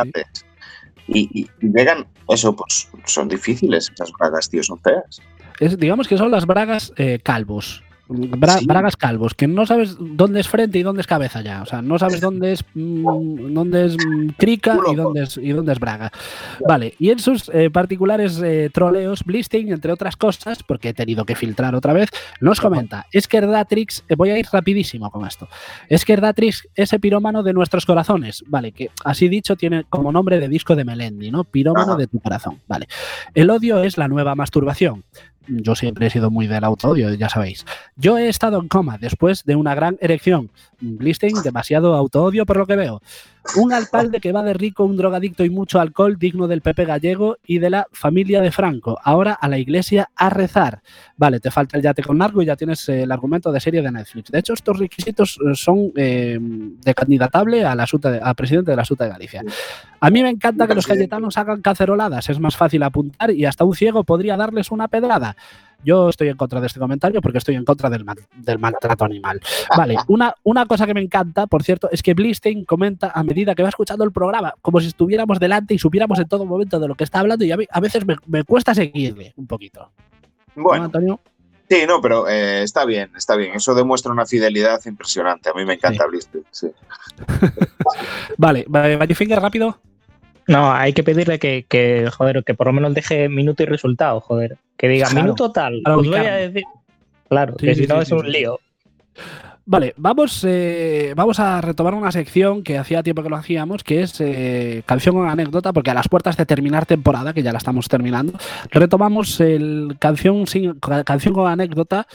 Y, y- y llegan, eso, pues son difíciles esas bragas, tío, son feas. Es- digamos que son las bragas eh, calvos. Bra- Sí. Bragas calvos, que no sabes dónde es frente y dónde es cabeza ya. O sea, no sabes dónde es mm, dónde es mm, crica Culo. y dónde es, y dónde es braga. Vale, y en sus eh, particulares eh, troleos, Blisting, entre otras cosas, porque he tenido que filtrar otra vez, nos comenta, es que Erdatrix, eh, voy a ir rapidísimo con esto, es que Erdatrix es el pirómano de nuestros corazones, vale, que así dicho tiene como nombre de disco de Melendi, ¿no? Pirómano Ajá. de tu corazón, vale. El odio es la nueva masturbación. Yo siempre he sido muy del autoodio, ya sabéis. Yo he estado en coma después de una gran erección. Blisting, demasiado autoodio por lo que veo. Un alcalde que va de rico, un drogadicto y mucho alcohol, digno del Pepe gallego y de la familia de Franco. Ahora a la iglesia a rezar. Vale, te falta el yate con largo y ya tienes eh, el argumento de serie de Netflix. De hecho, estos requisitos eh, son eh, de candidatable a, la Suta a presidente de la Suta de Galicia. A mí me encanta que los cayetanos hagan caceroladas. Es más fácil apuntar y hasta un ciego podría darles una pedrada. Yo estoy en contra de este comentario porque estoy en contra del, mal- del maltrato animal. Vale, una, una cosa que me encanta, por cierto, es que Blistein comenta a medida que va escuchando el programa, como si estuviéramos delante y supiéramos en todo momento de lo que está hablando y a, mí- a veces me, me cuesta seguirle un poquito. ¿No, Bueno, Antonio? sí, no, pero eh, está bien, está bien. Eso demuestra una fidelidad impresionante. A mí me encanta Blister, sí. Vale, vale, Finger rápido. No, hay que pedirle que, que, joder, que por lo menos deje minuto y resultado, joder. Que diga Claro, minuto tal. Os voy a decir. Claro, Sí, que sí, si no sí, es un lío. Vale, vamos, eh, vamos a retomar una sección que hacía tiempo que lo hacíamos, que es eh, canción con anécdota, porque a las puertas de terminar temporada, que ya la estamos terminando, retomamos el canción, sin, ca- canción con anécdota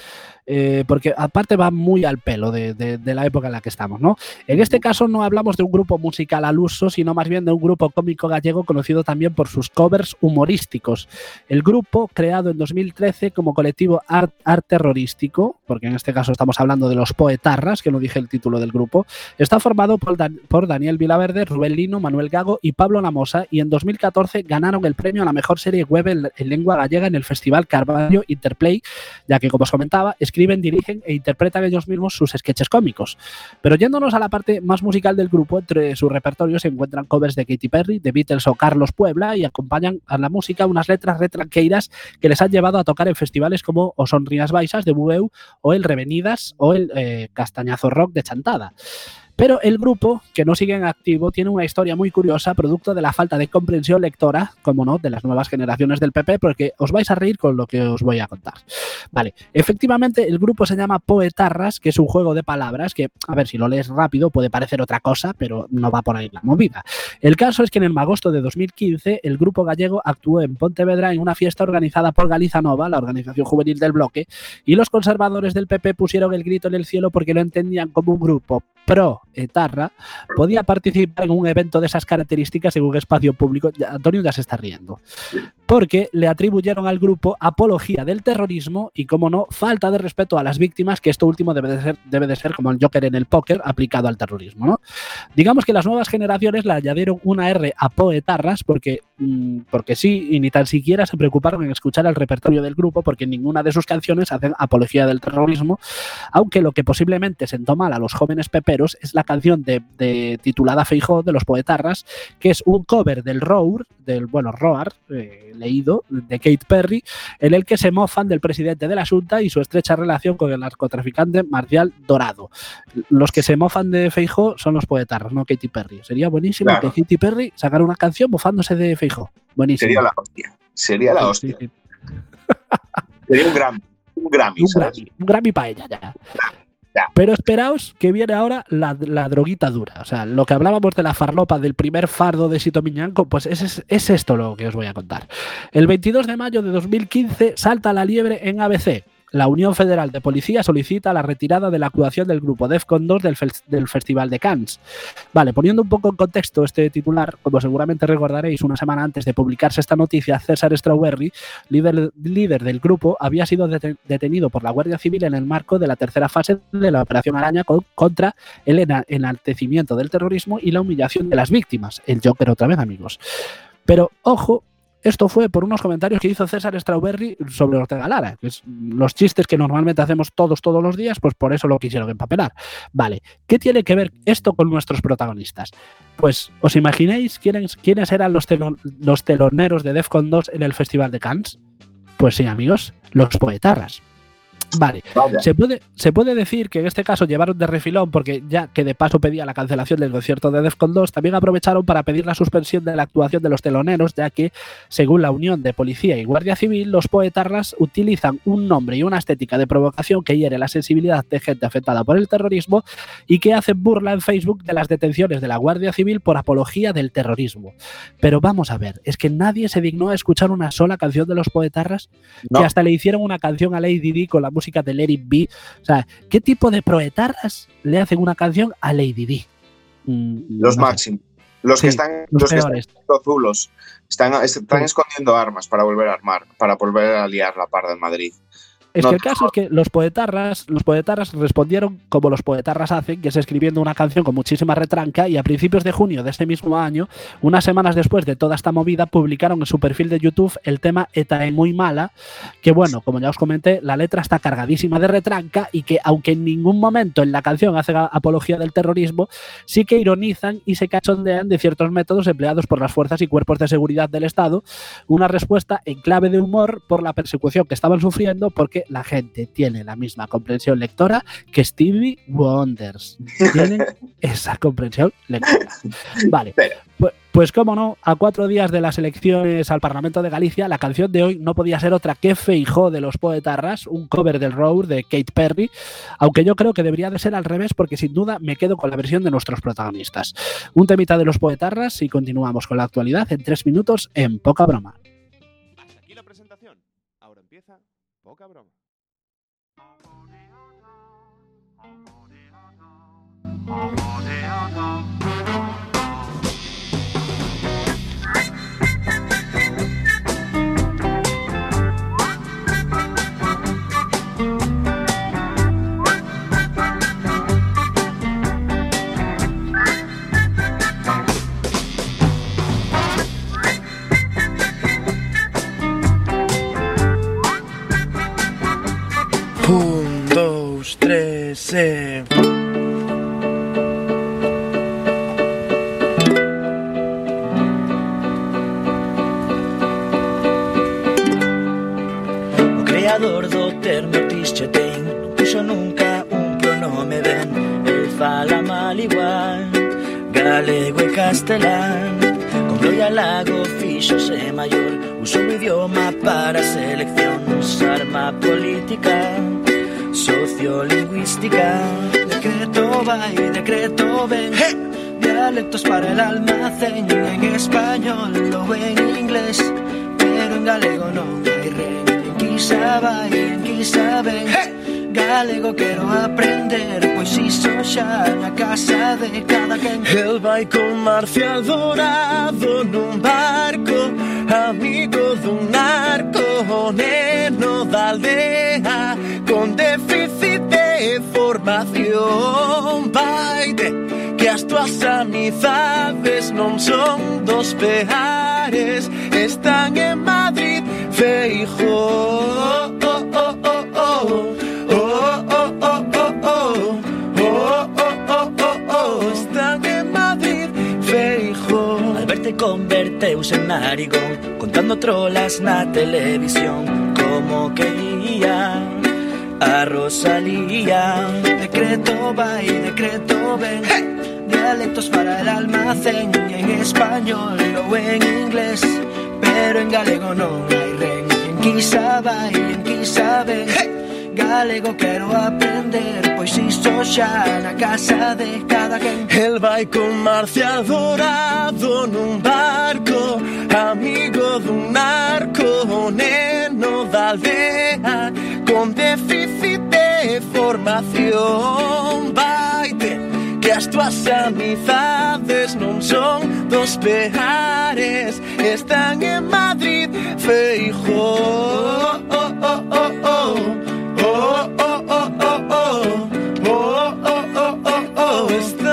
eh, porque aparte va muy al pelo de, de, de, la época en la que estamos, ¿no? En este caso no hablamos de un grupo musical al uso, sino más bien de un grupo cómico gallego conocido también por sus covers humorísticos. El grupo, creado en 2013 como colectivo art, art terrorístico, porque en este caso estamos hablando de los Poetarras, que no dije el título del grupo, está formado por, Dan por Daniel Vilaverde, Rubén Lino, Manuel Gago y Pablo Lamosa, y en 2014 ganaron el premio a la mejor serie web en, en lengua gallega en el Festival Carvalho Interplay, ya que, como os comentaba, escriben, dirigen e interpretan ellos mismos sus sketches cómicos. Pero yéndonos a la parte más musical del grupo, entre su repertorio se encuentran covers de Katy Perry, de Beatles o Carlos Puebla y acompañan a la música unas letras retranqueiras que les han llevado a tocar en festivales como O Son Rías Baixas de Bueu o el Revenidas o el eh, Castañazo Rock de Chantada. Pero el grupo, que no sigue en activo, tiene una historia muy curiosa, producto de la falta de comprensión lectora, como no, de las nuevas generaciones del PP, porque os vais a reír con lo que os voy a contar. Vale, efectivamente el grupo se llama Poetarras, que es un juego de palabras que, a ver, si lo lees rápido puede parecer otra cosa, pero no va por ahí la movida. El caso es que en el agosto de 2015 el grupo gallego actuó en Pontevedra en una fiesta organizada por Galiza Nova, la organización juvenil del bloque, y los conservadores del PP pusieron el grito en el cielo porque lo entendían como un grupo pro etarra podía participar en un evento de esas características en un espacio público. Antonio ya se está riendo. Porque le atribuyeron al grupo apología del terrorismo y, como no, falta de respeto a las víctimas, que esto último debe de ser, debe de ser como el Joker en el póker aplicado al terrorismo. ¿no? Digamos que las nuevas generaciones le añadieron una R a poetarras porque, mmm, porque sí, y ni tan siquiera se preocuparon en escuchar el repertorio del grupo porque ninguna de sus canciones hacen apología del terrorismo, aunque lo que posiblemente sentó mal a los jóvenes es la canción de, de titulada Feijó de los Poetarras, que es un cover del Roar, del, bueno, Roar, eh, leído, de Kate Perry, en el que se mofan del presidente de la Junta y su estrecha relación con el narcotraficante Marcial Dorado. Los que se mofan de Feijó son los Poetarras, no Katy Perry. Sería buenísimo claro. que Katy Perry sacara una canción mofándose de Feijó. Buenísimo. Sería la hostia. Sería la hostia. Sí, sí, sí. Sería. Un Grammy, un Grammy, un Grammy para ella ya. Pero esperaos que viene ahora la, droguita dura. O sea, lo que hablábamos de la farlopa del primer fardo de Sito Miñanco, pues es, es, esto lo que os voy a contar. El 22 de mayo de 2015 salta la liebre en ABC. La Unión Federal de Policía solicita la retirada de la actuación del grupo DEFCON 2 del, del, Festival de Cannes. Vale, poniendo un poco en contexto este titular, como seguramente recordaréis, una semana antes de publicarse esta noticia, César Strawberry, líder, del grupo, había sido det detenido por la Guardia Civil en el marco de la tercera fase de la Operación Araña con, contra el enaltecimiento del terrorismo y la humillación de las víctimas. El Joker otra vez, amigos. Pero, ojo, esto fue por unos comentarios que hizo César Strawberry sobre Ortega Lara, que es los chistes que normalmente hacemos todos todos los días, pues por eso lo quisieron empapelar. Vale, ¿qué tiene que ver esto con nuestros protagonistas? Pues, ¿os imagináis quiénes, quiénes eran los, los teloneros de Defcon 2 en el Festival de Cannes? Pues sí, amigos, los poetarras. Vale, se puede, se puede decir que en este caso llevaron de refilón porque ya que de paso pedía la cancelación del concierto de Defcon 2, también aprovecharon para pedir la suspensión de la actuación de los teloneros, ya que, según la Unión de Policía y Guardia Civil, los poetarras utilizan un nombre y una estética de provocación que hiere la sensibilidad de gente afectada por el terrorismo y que hacen burla en Facebook de las detenciones de la Guardia Civil por apología del terrorismo. Pero vamos a ver, es que nadie se dignó a escuchar una sola canción de los poetarras, no. que hasta le hicieron una canción a Lady Di con la música de Let It Be. O sea, ¿qué tipo de proetarras le hacen una canción a Lady Di? Mm, los no máximos. Los sí, que están, los, los que están zulos, están, están sí. escondiendo armas para volver a armar, para volver a liar la parda en Madrid. Es no, que el caso es que los poetarras, los poetarras respondieron como los poetarras hacen, que es escribiendo una canción con muchísima retranca y a principios de junio de este mismo año, unas semanas después de toda esta movida, publicaron en su perfil de YouTube el tema Eta es muy mala, que bueno, como ya os comenté, la letra está cargadísima de retranca y que aunque en ningún momento en la canción hace apología del terrorismo, sí que ironizan y se cachondean de ciertos métodos empleados por las fuerzas y cuerpos de seguridad del Estado, una respuesta en clave de humor por la persecución que estaban sufriendo porque la gente tiene la misma comprensión lectora que Stevie Wonders. Tienen esa comprensión lectora. Vale. Pues, pues cómo no, a cuatro días de las elecciones al Parlamento de Galicia, la canción de hoy no podía ser otra que Feijó de los Poetarras, un cover del Roar de Kate Perry, aunque yo creo que debería de ser al revés porque sin duda me quedo con la versión de nuestros protagonistas. Un temita de los Poetarras y continuamos con la actualidad en tres minutos en Poca Broma. Hasta aquí la presentación. Ahora empieza Poca Broma. Un, dos, tres, eh. O creador do termo tixe ten Non puxo nunca un pronome ben El fala mal igual Galego e castelán. Con gloria lago fixose maior. Usou o idioma para seleccións Arma política Sociolingüística. Decreto vai, decreto ven. Dialectos para el almacén. En español ou en inglés Pero en galego non hai ren sabaen gizaben hey! Galego quero aprender Pois iso xa na casa de cada quen El vai con Marcial Dorado nun barco Amigo dun narco O neno da aldea Con déficit de formación Vai de que as tuas amizades non son dos peares Están en Madrid Feijo oh, oh, oh, oh, oh. Oh, oh, oh, oh, oh. Oh, oh, oh, oh, oh. Están en Madrid Feijo Al verte converteuse en narigón Contando trolas na televisión Como quería a Rosalía Decreto vai, decreto ven Dialectos para el almacén En español ou en inglés Pero en galego non hai ren En quizá vai, en quizá ven Galego quero aprender Pois iso xa na casa de cada quen El vai con Marcial Dorado nun barco Amigo dun narco Neno da aldea Con déficit de formación. Vaite que as tuas amizades non son dos peares Están en Madrid, Feijó oh, oh, oh, oh, oh. Oh, oh, oh, oh, oh. Oh, oh, oh, oh, oh.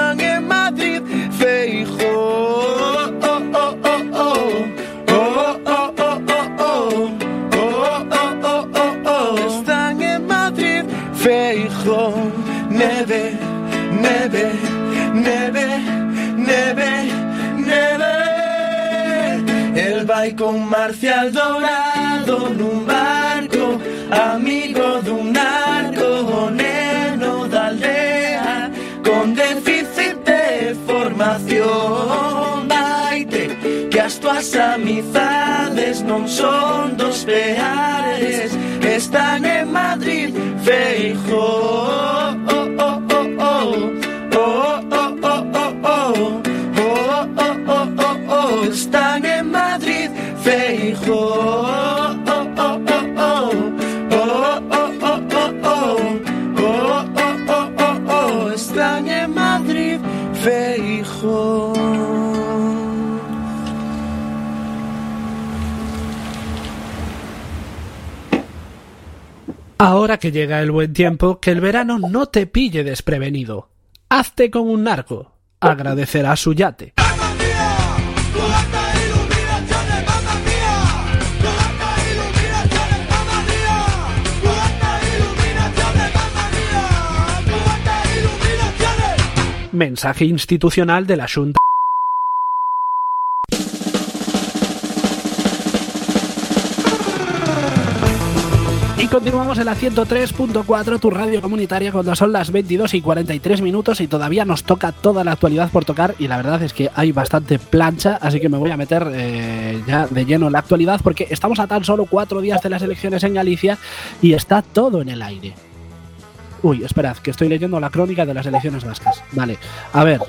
El vai con Marcial Dorado nun barco Amigo dun narco Neno da aldea Con déficit de formación Vaite que as tuas amizades non son dos peares Están en Madrid oh, oh, oh, oh, oh. Oh, oh, oh, oh, oh. Oh, oh, oh, oh, oh. Están en Madrid Feijo Ahora que llega el buen tiempo, que el verano no te pille desprevenido. Hazte con un narco. Agradecerá su yate. Mensaje institucional de la Junta. Y continuamos en la 103.4, tu radio comunitaria, cuando son las 22 y 43 minutos y todavía nos toca toda la actualidad por tocar. Y la verdad es que hay bastante plancha, así que me voy a meter eh, ya de lleno en la actualidad porque estamos a tan solo cuatro días de las elecciones en Galicia y está todo en el aire. Uy, esperad, que estoy leyendo la crónica de las elecciones vascas. Vale, a ver,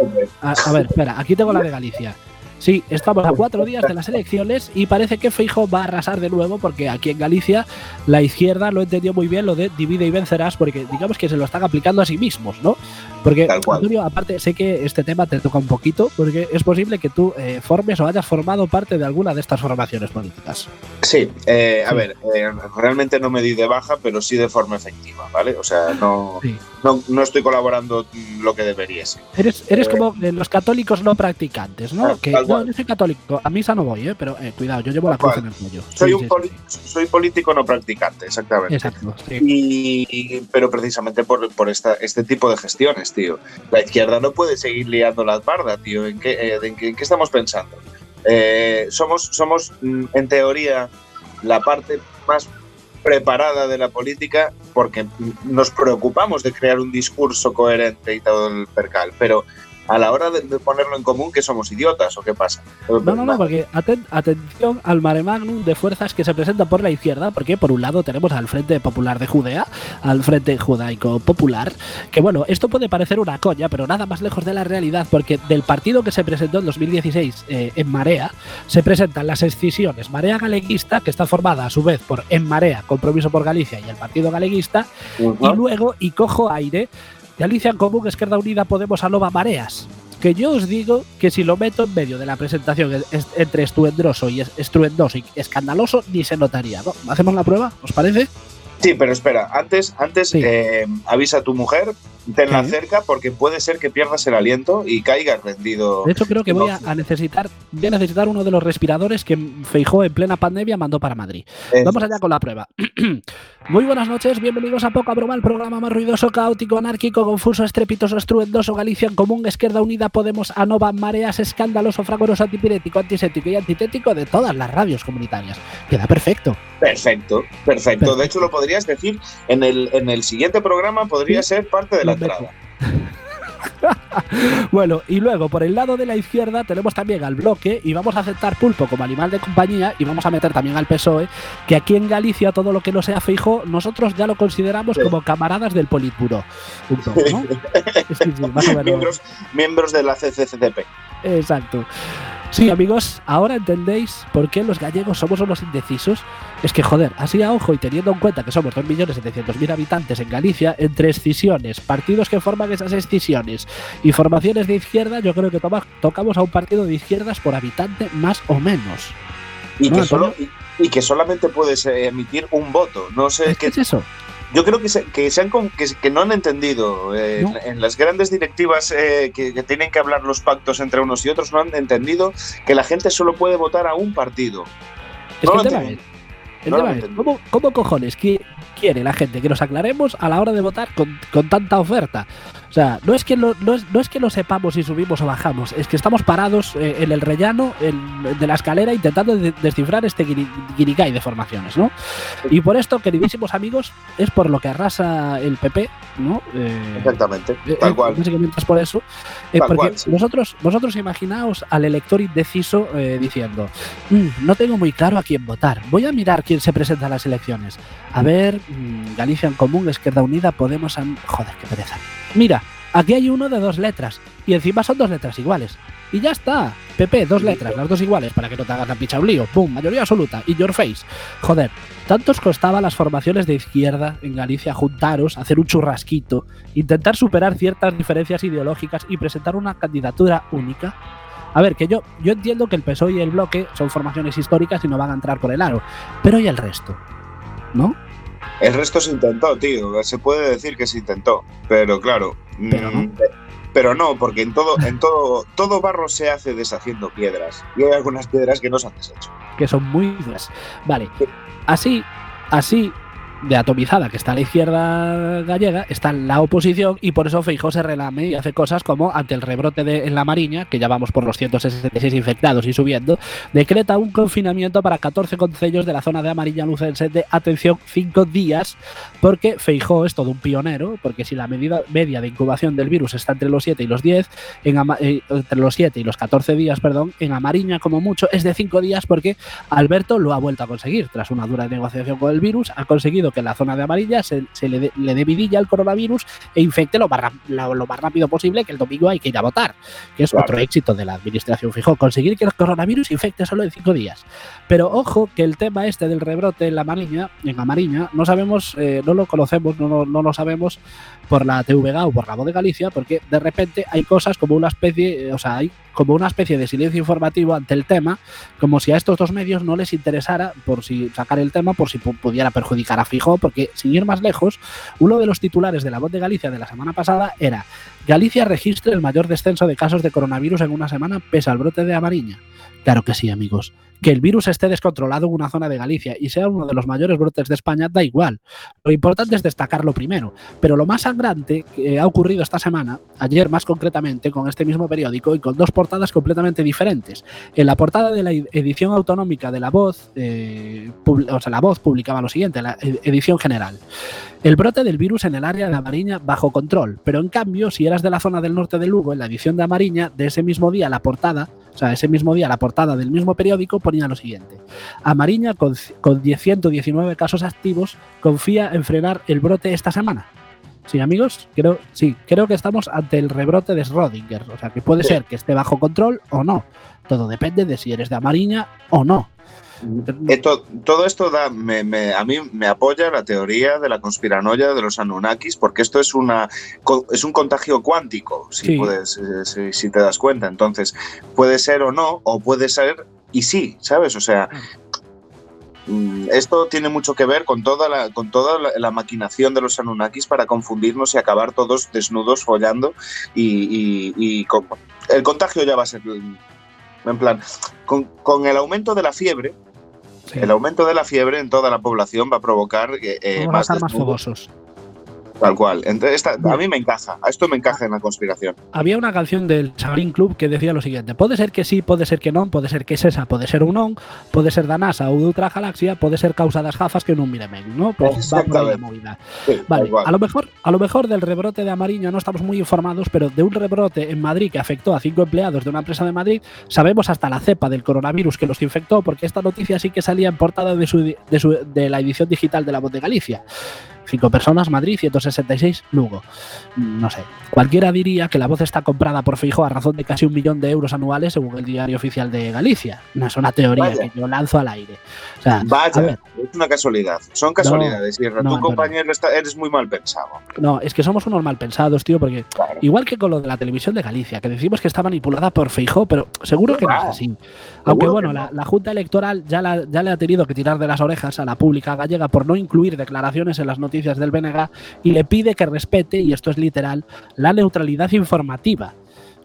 a, ver, espera, aquí tengo la de Galicia. Sí, estamos a cuatro días de las elecciones y parece que Feijo va a arrasar de nuevo porque aquí en Galicia la izquierda lo entendió muy bien lo de divide y vencerás porque digamos que se lo están aplicando a sí mismos, ¿no? Porque, Tal cual. Antonio, aparte, sé que este tema te toca un poquito porque es posible que tú eh, formes o hayas formado parte de alguna de estas formaciones políticas. Sí, eh, a Sí. ver, eh, realmente no me di de baja, pero sí de forma efectiva, ¿vale? O sea, no, Sí. no, no estoy colaborando lo que debería ser. Eres, eres Eh, como los católicos no practicantes, ¿no? Tal- que tal no, yo soy católico, a misa no voy, ¿eh? pero eh, cuidado, yo llevo la cruz en el cuello. Soy, Sí, un soy político no practicante, exactamente. Exacto. Y, pero precisamente por, por esta, este tipo de gestiones, tío. La izquierda no puede seguir liando las bardas, tío. ¿En qué, eh, en qué, en qué estamos pensando? Eh, somos, somos, mm, en teoría, la parte más preparada de la política porque mm, nos preocupamos de crear un discurso coherente y todo el percal. Pero a la hora de, de ponerlo en común, ¿que somos idiotas o qué pasa? No, no, no, porque aten- atención al mare magnum de fuerzas que se presentan por la izquierda, porque por un lado tenemos al Frente Popular de Judea, al Frente Judaico Popular, que bueno, esto puede parecer una coña, pero nada más lejos de la realidad, porque del partido que se presentó en 2016 eh, en Marea, se presentan las escisiones Marea Galeguista, que está formada a su vez por En Marea, Compromiso por Galicia y el Partido Galeguista, y luego, y cojo aire, Galicia en Común, Izquierda Unida, Podemos, Alova, Mareas. Que yo os digo que si lo meto en medio de la presentación es- es- entre estruendoso y es- estruendoso y escandaloso, ni se notaría. ¿no? ¿Hacemos la prueba? ¿Os parece? Sí, pero espera, antes, antes Sí. eh, avisa a tu mujer, tenla cerca porque puede ser que pierdas el aliento y caigas rendido. De hecho, creo que voy a, a necesitar voy a necesitar uno de los respiradores que Feijó en plena pandemia mandó para Madrid. Eh, Vamos allá con la prueba. Muy buenas noches, bienvenidos a Poca Broma, el programa más ruidoso, caótico, anárquico, confuso, estrepitoso, estruendoso, Galicia en común, Izquierda Unida, Podemos, Anova, Mareas, escandaloso, fragoroso, antipirético, antisético y antitético de todas las radios comunitarias. Queda perfecto. Perfecto, perfecto. De hecho, lo podrías decir en el, en el siguiente programa, podría ser parte de la entrada. Bueno, y luego por el lado de la izquierda tenemos también al bloque y vamos a aceptar Pulpo como animal de compañía y vamos a meter también al PSOE, que aquí en Galicia todo lo que no sea fijo, nosotros ya lo consideramos como camaradas del Politburo. Un poco, ¿no? Sí, sí, más o menos. Miembros, miembros de la CCCP. Exacto. Sí, amigos, ahora entendéis por qué los gallegos somos unos indecisos. Es que, joder, así a ojo y teniendo en cuenta que somos 2.700.000 habitantes en Galicia, entre escisiones, partidos que forman esas escisiones y formaciones de izquierda, yo creo que toma- tocamos a un partido de izquierdas por habitante más o menos. Y, No, que, solo, y, y que solamente puedes emitir un voto. No sé, ¿Qué que, es eso? Yo creo que, se, que, se han, que, que no han entendido eh, No. en, en las grandes directivas eh, que, que tienen que hablar los pactos entre unos y otros, no han entendido que la gente solo puede votar a un partido. Es No que lo el tema entiendo. es, el No. ¿cómo, cómo cojones qui- quiere la gente que nos aclaremos a la hora de votar con, con tanta oferta? O sea, no es, que lo, no, es, no es que lo sepamos si subimos o bajamos, es que estamos parados eh, en el rellano en- de la escalera intentando de- descifrar este guiri- guiricay de formaciones, ¿no? Y por esto, queridísimos amigos, es por lo que arrasa el PP, ¿no? Eh, Exactamente, eh, tal eh, cual. Básicamente es por eso. Eh, Tal porque cual, sí. vosotros, vosotros imaginaos al elector indeciso diciendo, "Mm, no tengo muy claro a quién votar. Voy a mirar quién se presenta a las elecciones. A ver, mm, Galicia en Común, Izquierda Unida, Podemos... Joder, qué pereza. Mira, aquí hay uno de dos letras. Y encima son dos letras iguales. Y ya está. PP, dos letras, las dos iguales, para que no te hagas la picha. Boom, mayoría absoluta. Y your face. Joder, tanto os costaba las formaciones de izquierda en Galicia juntaros, hacer un churrasquito, intentar superar ciertas diferencias ideológicas y presentar una candidatura única. A ver, que yo, yo entiendo que el PSOE y el bloque son formaciones históricas y no van a entrar por el aro. Pero ¿y el resto? ¿No? El resto se intentó, tío. Se puede decir que se intentó. Pero claro. Pero no. mm, pero no, porque en todo, en todo, todo barro se hace deshaciendo piedras. Y hay algunas piedras que no se han deshecho. que son muy duras. Vale, así, así de atomizada que está la izquierda gallega, está la oposición y por eso Feijó se relame y hace cosas como ante el rebrote de, en la Mariña, que ya vamos por los 166 infectados y subiendo, decreta un confinamiento para 14 concellos de la zona de Amarilla Lucense de atención 5 días, porque Feijó es todo un pionero, porque si la medida media de incubación del virus está entre los 7 y los 10, en Ama- eh, entre los 7 y los 14 días, perdón, en Amariña como mucho es de 5 días porque Alberto lo ha vuelto a conseguir. Tras una dura negociación con el virus, ha conseguido que en la zona de amarilla se, se le, dé- le dé vidilla al coronavirus e infecte lo más, lo, lo más rápido posible, que el domingo hay que ir a votar, que es Claro. otro éxito de la administración Fijó, conseguir que el coronavirus infecte solo en cinco días. Pero ojo que el tema este del rebrote en la Mariña, en la Mariña, no sabemos, eh, no lo conocemos, no, no, no lo sabemos por la TVG o por la voz de Galicia, porque de repente hay cosas como una especie, eh, o sea, hay como una especie de silencio informativo ante el tema, como si a estos dos medios no les interesara por si sacar el tema, por si pu- pudiera perjudicar a Fijó, porque sin ir más lejos, uno de los titulares de la voz de Galicia de la semana pasada era Galicia registra el mayor descenso de casos de coronavirus en una semana pese al brote de Amariña. Claro que sí, amigos. Que el virus esté descontrolado en una zona de Galicia y sea uno de los mayores brotes de España da igual. Lo importante es destacarlo primero. Pero lo más sangrante que ha ocurrido esta semana, ayer más concretamente, con este mismo periódico y con dos portadas completamente diferentes. En la portada de la ed- edición autonómica de La Voz, eh, o sea, La Voz publicaba lo siguiente, la ed- edición general. El brote del virus en el área de Amariña bajo control, pero en cambio, si eras de la zona del norte de Lugo, en la edición de Amariña, de ese mismo día la portada, o sea, ese mismo día la portada del mismo periódico ponía lo siguiente. Amariña, con, con 10 119 casos activos, confía en frenar el brote esta semana. Sí, amigos, creo, sí, creo que estamos ante el rebrote de Schrödinger, o sea, que puede Sí. ser que esté bajo control o no. Todo depende de si eres de Amariña o no. Esto- todo esto da, me- me- a mí me apoya la teoría de la conspiranoia de los Anunnakis, porque esto es, una, es un contagio cuántico, si, Sí. puedes, eh, si, si te das cuenta. Entonces, puede ser o no, o puede ser y sí, ¿sabes? O sea, mm, esto tiene mucho que ver con toda la, con toda la, la maquinación de los Anunnakis para confundirnos y acabar todos desnudos follando y, y- y con- el contagio ya va a ser en plan con, con el aumento de la fiebre Sí. el aumento de la fiebre en toda la población va a provocar eh, eh, más más fogosos. Tal cual Entonces, esta- a mí me encaja a esto me encaja en la conspiración Había una canción del Sabrín Club que decía lo siguiente: Puede ser que sí, puede ser que no, puede ser que es esa, puede ser un non, puede ser da NASA ou de outra galaxia, puede ser causa das gafas que non miremen, ¿no? Pues va por ahí la Exactamente. movida. Sí, Vale, a lo mejor, a lo mejor del rebrote de Amariña no estamos muy informados, pero de un rebrote en Madrid que afectó a cinco empleados de una empresa de Madrid, sabemos hasta la cepa del coronavirus que los infectó, porque esta noticia sí que salía en portada de, su, de, su- de la edición digital de La Voz de Galicia. Cinco personas, Madrid, 166, Lugo. No sé. Cualquiera diría que la voz está comprada por Fijo a razón de casi un millón de euros anuales según el diario oficial de Galicia. No es una teoría Vaya. que yo lanzo al aire. O sea, a vaya ver, es una casualidad son casualidades no, tu no, compañero está- eres muy mal pensado no, es que somos unos mal pensados, tío, porque Claro. Igual que con lo de la televisión de Galicia, que decimos que está manipulada por Feijó, pero seguro que no es así. Aunque que bueno, no. la, la Junta Electoral ya, la- ya le ha tenido que tirar de las orejas a la pública gallega por no incluir declaraciones en las noticias del BNG y le pide que respete, y esto es literal, la neutralidad informativa.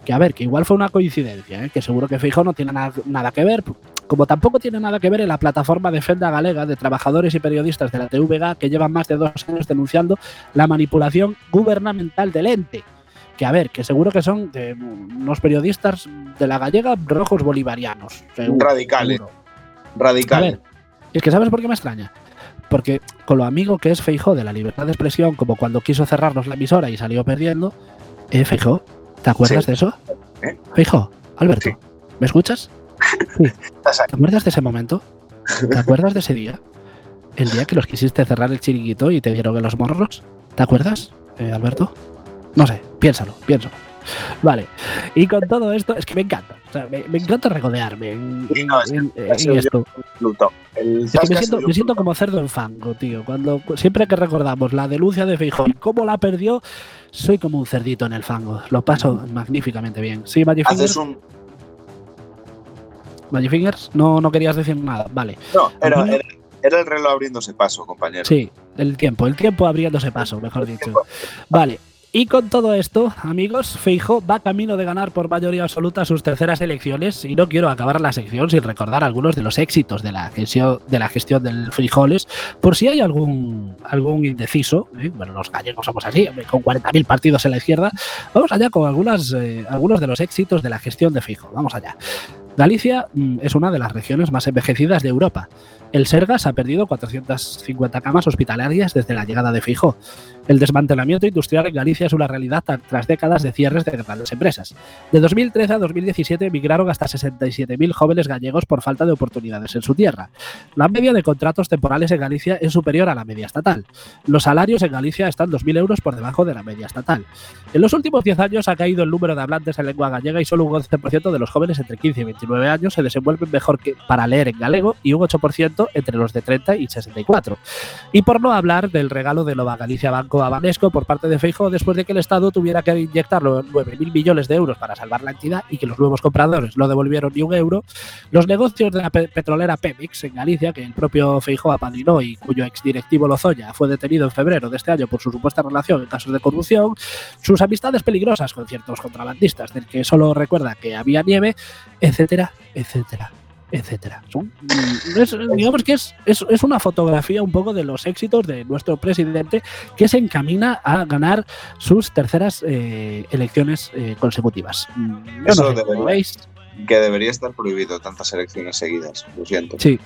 Que a ver, que igual fue una coincidencia, ¿eh? que seguro que Feijó no tiene nada, nada que ver, como tampoco tiene nada que ver en la plataforma Defenda Galega de trabajadores y periodistas de la TVG que llevan más de dos años denunciando la manipulación gubernamental del ente. Que a ver, que seguro que son de unos periodistas de la gallega rojos bolivarianos. seguro, Radicales. seguro. A radical ver, es que ¿sabes por qué me extraña? Porque con lo amigo que es Feijó de la libertad de expresión, como cuando quiso cerrarnos la emisora y salió perdiendo, eh, Feijó, ¿te acuerdas Sí. de eso? ¿Eh? Feijó, Alberto, Sí. ¿me escuchas? Sí. ¿Te acuerdas de ese momento? ¿Te acuerdas de ese día? El día que los quisiste cerrar el chiringuito y te dieron en los morros. ¿Te acuerdas, eh, Alberto? No sé, piénsalo, piénsalo. Vale, y con todo esto, es que me encanta. O sea, me, me encanta regodearme en, Sí, no, es que en- en esto. El Es que me siento, me siento como cerdo en fango, tío. Cuando siempre que recordamos la denuncia de Feijóo y cómo la perdió, soy como un cerdito en el fango. Lo paso magníficamente bien. Sí, Magic Fingers, un Magic Fingers, no, no querías decir nada. Vale. no era, era el reloj abriéndose paso compañero Sí, el tiempo, el tiempo abriéndose paso, mejor dicho. Vale. Y con todo esto, amigos, Feijo va camino de ganar por mayoría absoluta sus terceras elecciones y no quiero acabar la sección sin recordar algunos de los éxitos de la gestión, de la gestión del Frijoles, por si hay algún, algún indeciso, ¿eh? bueno, los gallegos somos así, con 40.000 partidos en la izquierda, vamos allá con algunas, eh, algunos de los éxitos de la gestión de Feijo, vamos allá. Galicia mm, es una de las regiones más envejecidas de Europa. El Sergas ha perdido 450 camas hospitalarias desde la llegada de Feijóo. El desmantelamiento industrial en Galicia es una realidad tras décadas de cierres de grandes empresas. De 2013 a 2017 emigraron hasta 67.000 jóvenes gallegos por falta de oportunidades en su tierra. La media de contratos temporales en Galicia es superior a la media estatal. Los salarios en Galicia están 2.000 euros por debajo de la media estatal. En los últimos 10 años ha caído el número de hablantes en lengua gallega y solo un 11% de los jóvenes entre 15 y 29 años se desenvuelven mejor que para leer en galego y un 8% entre los de 30 y 64. Y por no hablar del regalo de Nova Galicia Banco a Banesco por parte de Feijóo después de que el Estado tuviera que inyectar los 9.000 millones de euros para salvar la entidad y que los nuevos compradores no devolvieron ni un euro, los negocios de la petrolera Pemex en Galicia, que el propio Feijóo apadrinó y cuyo exdirectivo Lozoya fue detenido en febrero de este año por su supuesta relación en casos de corrupción, sus amistades peligrosas con ciertos contrabandistas del que solo recuerda que había nieve, etcétera, etcétera etcétera. Mm, digamos que es, es, una fotografía un poco de los éxitos de nuestro presidente que se encamina a ganar sus terceras eh, elecciones eh, consecutivas. Mm, Eso veis. Que debería estar prohibido tantas elecciones seguidas, lo siento. Sí,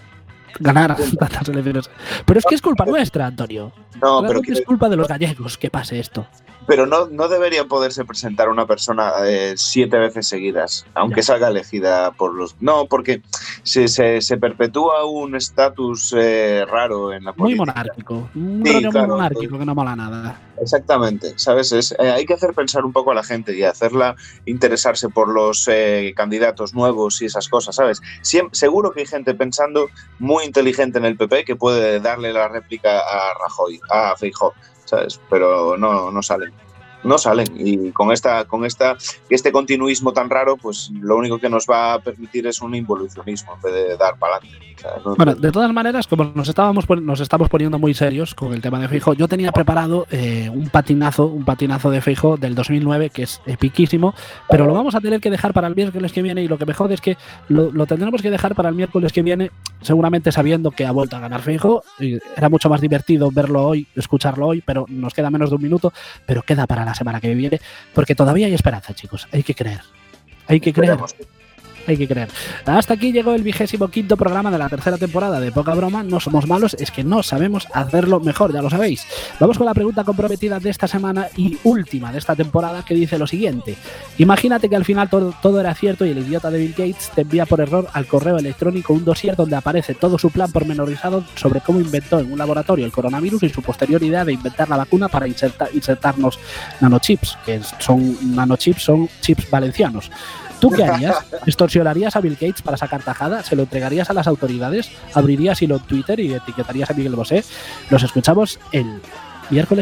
ganar tantas elecciones. Pero es que es culpa nuestra, Antonio. No, pero es culpa de los gallegos que pase esto. Pero no, no debería poderse presentar una persona eh, siete veces seguidas, aunque salga elegida por los. No, porque se, se, perpetúa un estatus eh, raro en la política. Muy monárquico. Un rollo muy monárquico que no mola nada. Exactamente, ¿sabes? Es, eh, hay que hacer pensar un poco a la gente y hacerla interesarse por los candidatos nuevos y esas cosas, ¿sabes? seguro que hay gente pensando muy inteligente en el PP que puede darle la réplica a Rajoy, a Feijóo pero no, no salen. No salen. Y con esta, con esta, este continuismo tan raro, pues lo único que nos va a permitir es un involucionismo en vez de dar para adelante. bueno, de todas maneras, como nos estábamos nos estamos poniendo muy serios con el tema de Feijo, yo tenía preparado eh, un patinazo, un patinazo de Feijo del 2009 que es epiquísimo, pero lo vamos a tener que dejar para el miércoles que viene y lo que me jode es que lo, lo tendremos que dejar para el miércoles que viene seguramente sabiendo que ha vuelto a ganar Feijo. Era mucho más divertido verlo hoy, escucharlo hoy, pero nos queda menos de un minuto, pero queda para la semana que viene, porque todavía hay esperanza, chicos. Hay que creer. Hay que creer hay que creer. Hasta aquí llegó el vigésimo quinto programa de la tercera temporada de Poca Broma. No somos malos, es que no sabemos hacerlo mejor, ya lo sabéis. Vamos con la pregunta comprometida de esta semana y última de esta temporada que dice lo siguiente. Imagínate que al final todo, todo era cierto y el idiota de Bill Gates te envía por error al correo electrónico un dossier donde aparece todo su plan pormenorizado sobre cómo inventó en un laboratorio el coronavirus y su posterior idea de inventar la vacuna para insertarnos nanochips, que son nanochips, son chips valencianos. ¿Tú qué harías? ¿Extorsionarías a Bill Gates para sacar tajada? ¿Se lo entregarías a las autoridades? ¿Abrirías hilo en Twitter y etiquetarías a Miguel Bosé? Los escuchamos el miércoles